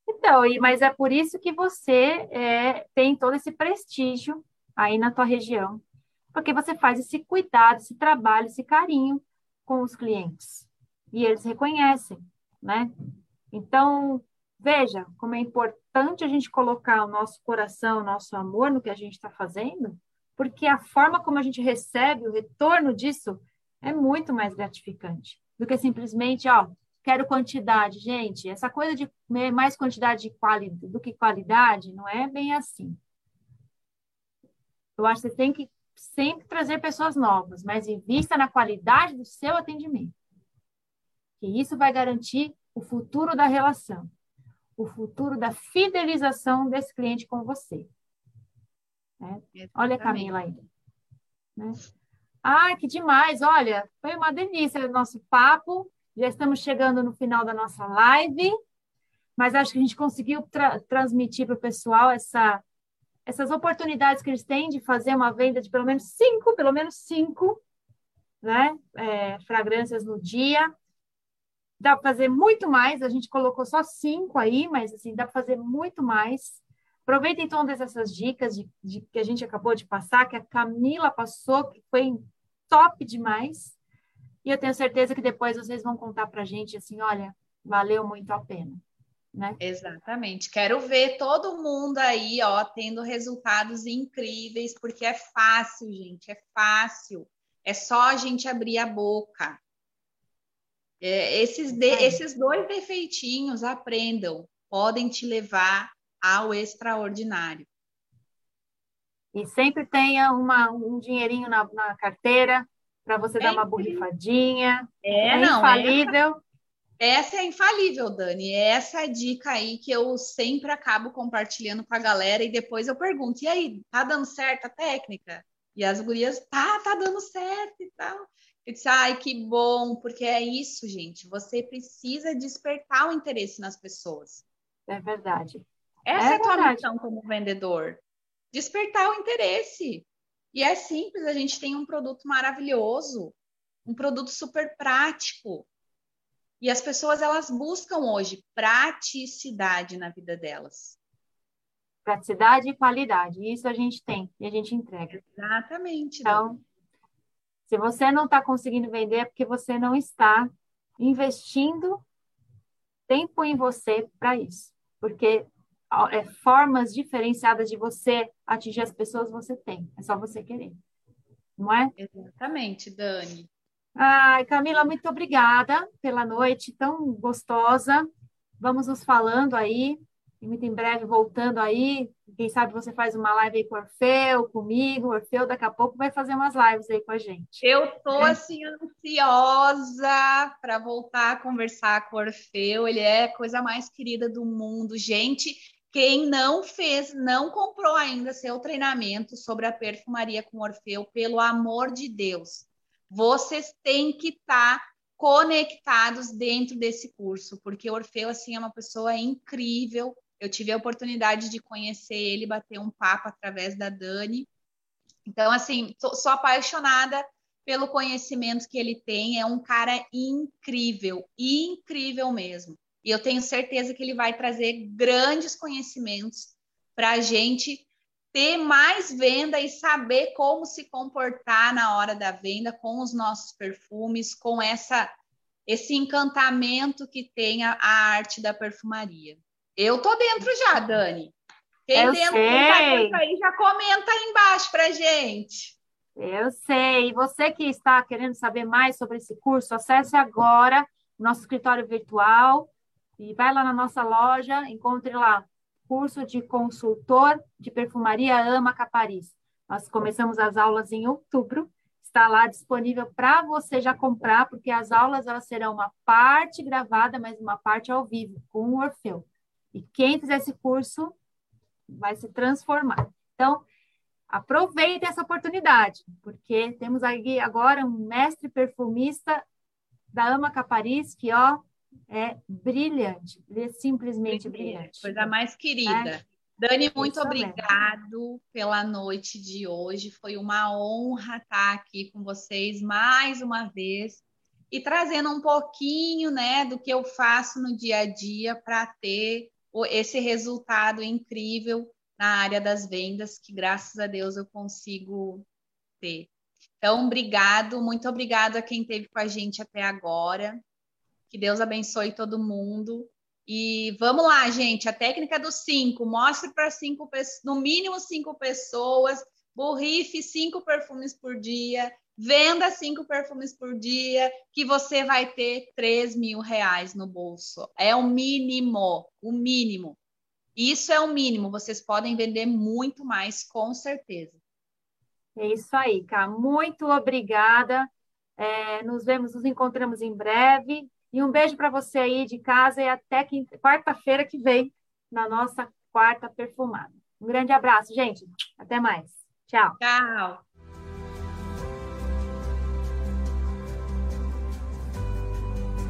Speaker 1: Então, mas é por isso que você é, tem todo esse prestígio aí na tua região, porque você faz esse cuidado, esse trabalho, esse carinho com os clientes. E eles reconhecem, né? Então, veja como é importante a gente colocar o nosso coração, o nosso amor no que a gente está fazendo, porque a forma como a gente recebe o retorno disso é muito mais gratificante do que simplesmente, ó, quero quantidade. Gente, essa coisa de mais quantidade do que qualidade não é bem assim. Eu acho que você tem que sempre trazer pessoas novas, mas invista na qualidade do seu atendimento. Que isso vai garantir o futuro da relação, o futuro da fidelização desse cliente com você. Né? Olha a Camila aí. Né? Ah, que demais! Olha, foi uma delícia o nosso papo. Já estamos chegando no final da nossa live, mas acho que a gente conseguiu tra transmitir para o pessoal essa, essas oportunidades que eles têm de fazer uma venda de pelo menos cinco, pelo menos cinco, né? É, fragrâncias no dia. Dá para fazer muito mais, a gente colocou só cinco aí, mas assim, dá para fazer muito mais. Aproveitem todas essas dicas de, de, que a gente acabou de passar, que a Camila passou, que foi top demais. E eu tenho certeza que depois vocês vão contar para a gente assim, olha, valeu muito a pena. Né?
Speaker 2: Exatamente. Quero ver todo mundo aí, ó, tendo resultados incríveis, porque é fácil, gente, é fácil. É só a gente abrir a boca. É, esses, de, é. esses dois defeitinhos, aprendam, podem te levar ao extraordinário.
Speaker 1: E sempre tenha uma, um dinheirinho na, na carteira para você é dar uma borrifadinha. É, é não, infalível.
Speaker 2: Essa é infalível, Dani. Essa é a dica aí que eu sempre acabo compartilhando com a galera e depois eu pergunto: e aí, tá dando certo a técnica? E as gurias, tá, tá dando certo e tal. Eu disse, ai, que bom, porque é isso, gente. Você precisa despertar o interesse nas pessoas.
Speaker 1: É verdade.
Speaker 2: Essa é, é a tua missão como vendedor. Despertar o interesse. E é simples, a gente tem um produto maravilhoso, um produto super prático. E as pessoas elas buscam hoje praticidade na vida delas.
Speaker 1: Praticidade e qualidade. Isso a gente tem e a gente entrega.
Speaker 2: Exatamente.
Speaker 1: Então, se você não está conseguindo vender, é porque você não está investindo tempo em você para isso. Porque é, formas diferenciadas de você atingir as pessoas você tem. É só você querer. Não é?
Speaker 2: Exatamente, Dani.
Speaker 1: Ai, Camila, muito obrigada pela noite tão gostosa. Vamos nos falando aí e muito em breve voltando aí. Quem sabe você faz uma live aí com o Orfeu, comigo. O Orfeu daqui a pouco vai fazer umas lives aí com a gente.
Speaker 2: Eu tô é. assim ansiosa para voltar a conversar com o Orfeu. Ele é a coisa mais querida do mundo. Gente, quem não fez, não comprou ainda seu treinamento sobre a perfumaria com Orfeu, pelo amor de Deus, vocês têm que estar tá conectados dentro desse curso, porque Orfeu assim é uma pessoa incrível. Eu tive a oportunidade de conhecer ele, bater um papo através da Dani. Então, assim, sou, sou apaixonada pelo conhecimento que ele tem. É um cara incrível, incrível mesmo. E eu tenho certeza que ele vai trazer grandes conhecimentos para a gente ter mais venda e saber como se comportar na hora da venda com os nossos perfumes, com essa esse encantamento que tem a, a arte da perfumaria. Eu tô dentro já, Dani. Quem eu dentro sei. aí já comenta aí embaixo para gente.
Speaker 1: Eu sei. E você que está querendo saber mais sobre esse curso, acesse agora o nosso escritório virtual e vai lá na nossa loja, encontre lá curso de consultor de perfumaria Ama Capariz. Nós começamos as aulas em outubro, está lá disponível para você já comprar, porque as aulas elas serão uma parte gravada, mas uma parte ao vivo, com o Orfeu. E quem fizer esse curso vai se transformar. Então, aproveite essa oportunidade, porque temos aí agora um mestre perfumista da Ama Capariz, que, ó, é brilhante, é simplesmente brilhante.
Speaker 2: Coisa mais querida. É. Dani, muito obrigado pela noite de hoje. Foi uma honra estar aqui com vocês mais uma vez e trazendo um pouquinho, né, do que eu faço no dia a dia para ter esse resultado incrível na área das vendas, que graças a Deus eu consigo ter. Então, obrigado, muito obrigado a quem esteve com a gente até agora. Que Deus abençoe todo mundo. E vamos lá, gente. A técnica dos cinco. Mostre para cinco no mínimo cinco pessoas. Borrife cinco perfumes por dia. Venda cinco perfumes por dia, que você vai ter 3 mil reais no bolso. É o mínimo, o mínimo. Isso é o mínimo. Vocês podem vender muito mais, com certeza.
Speaker 1: É isso aí, Cá. Muito obrigada. É, nos vemos, nos encontramos em breve. E um beijo para você aí de casa e até quarta-feira que vem na nossa quarta perfumada. Um grande abraço, gente. Até mais. Tchau.
Speaker 2: Tchau.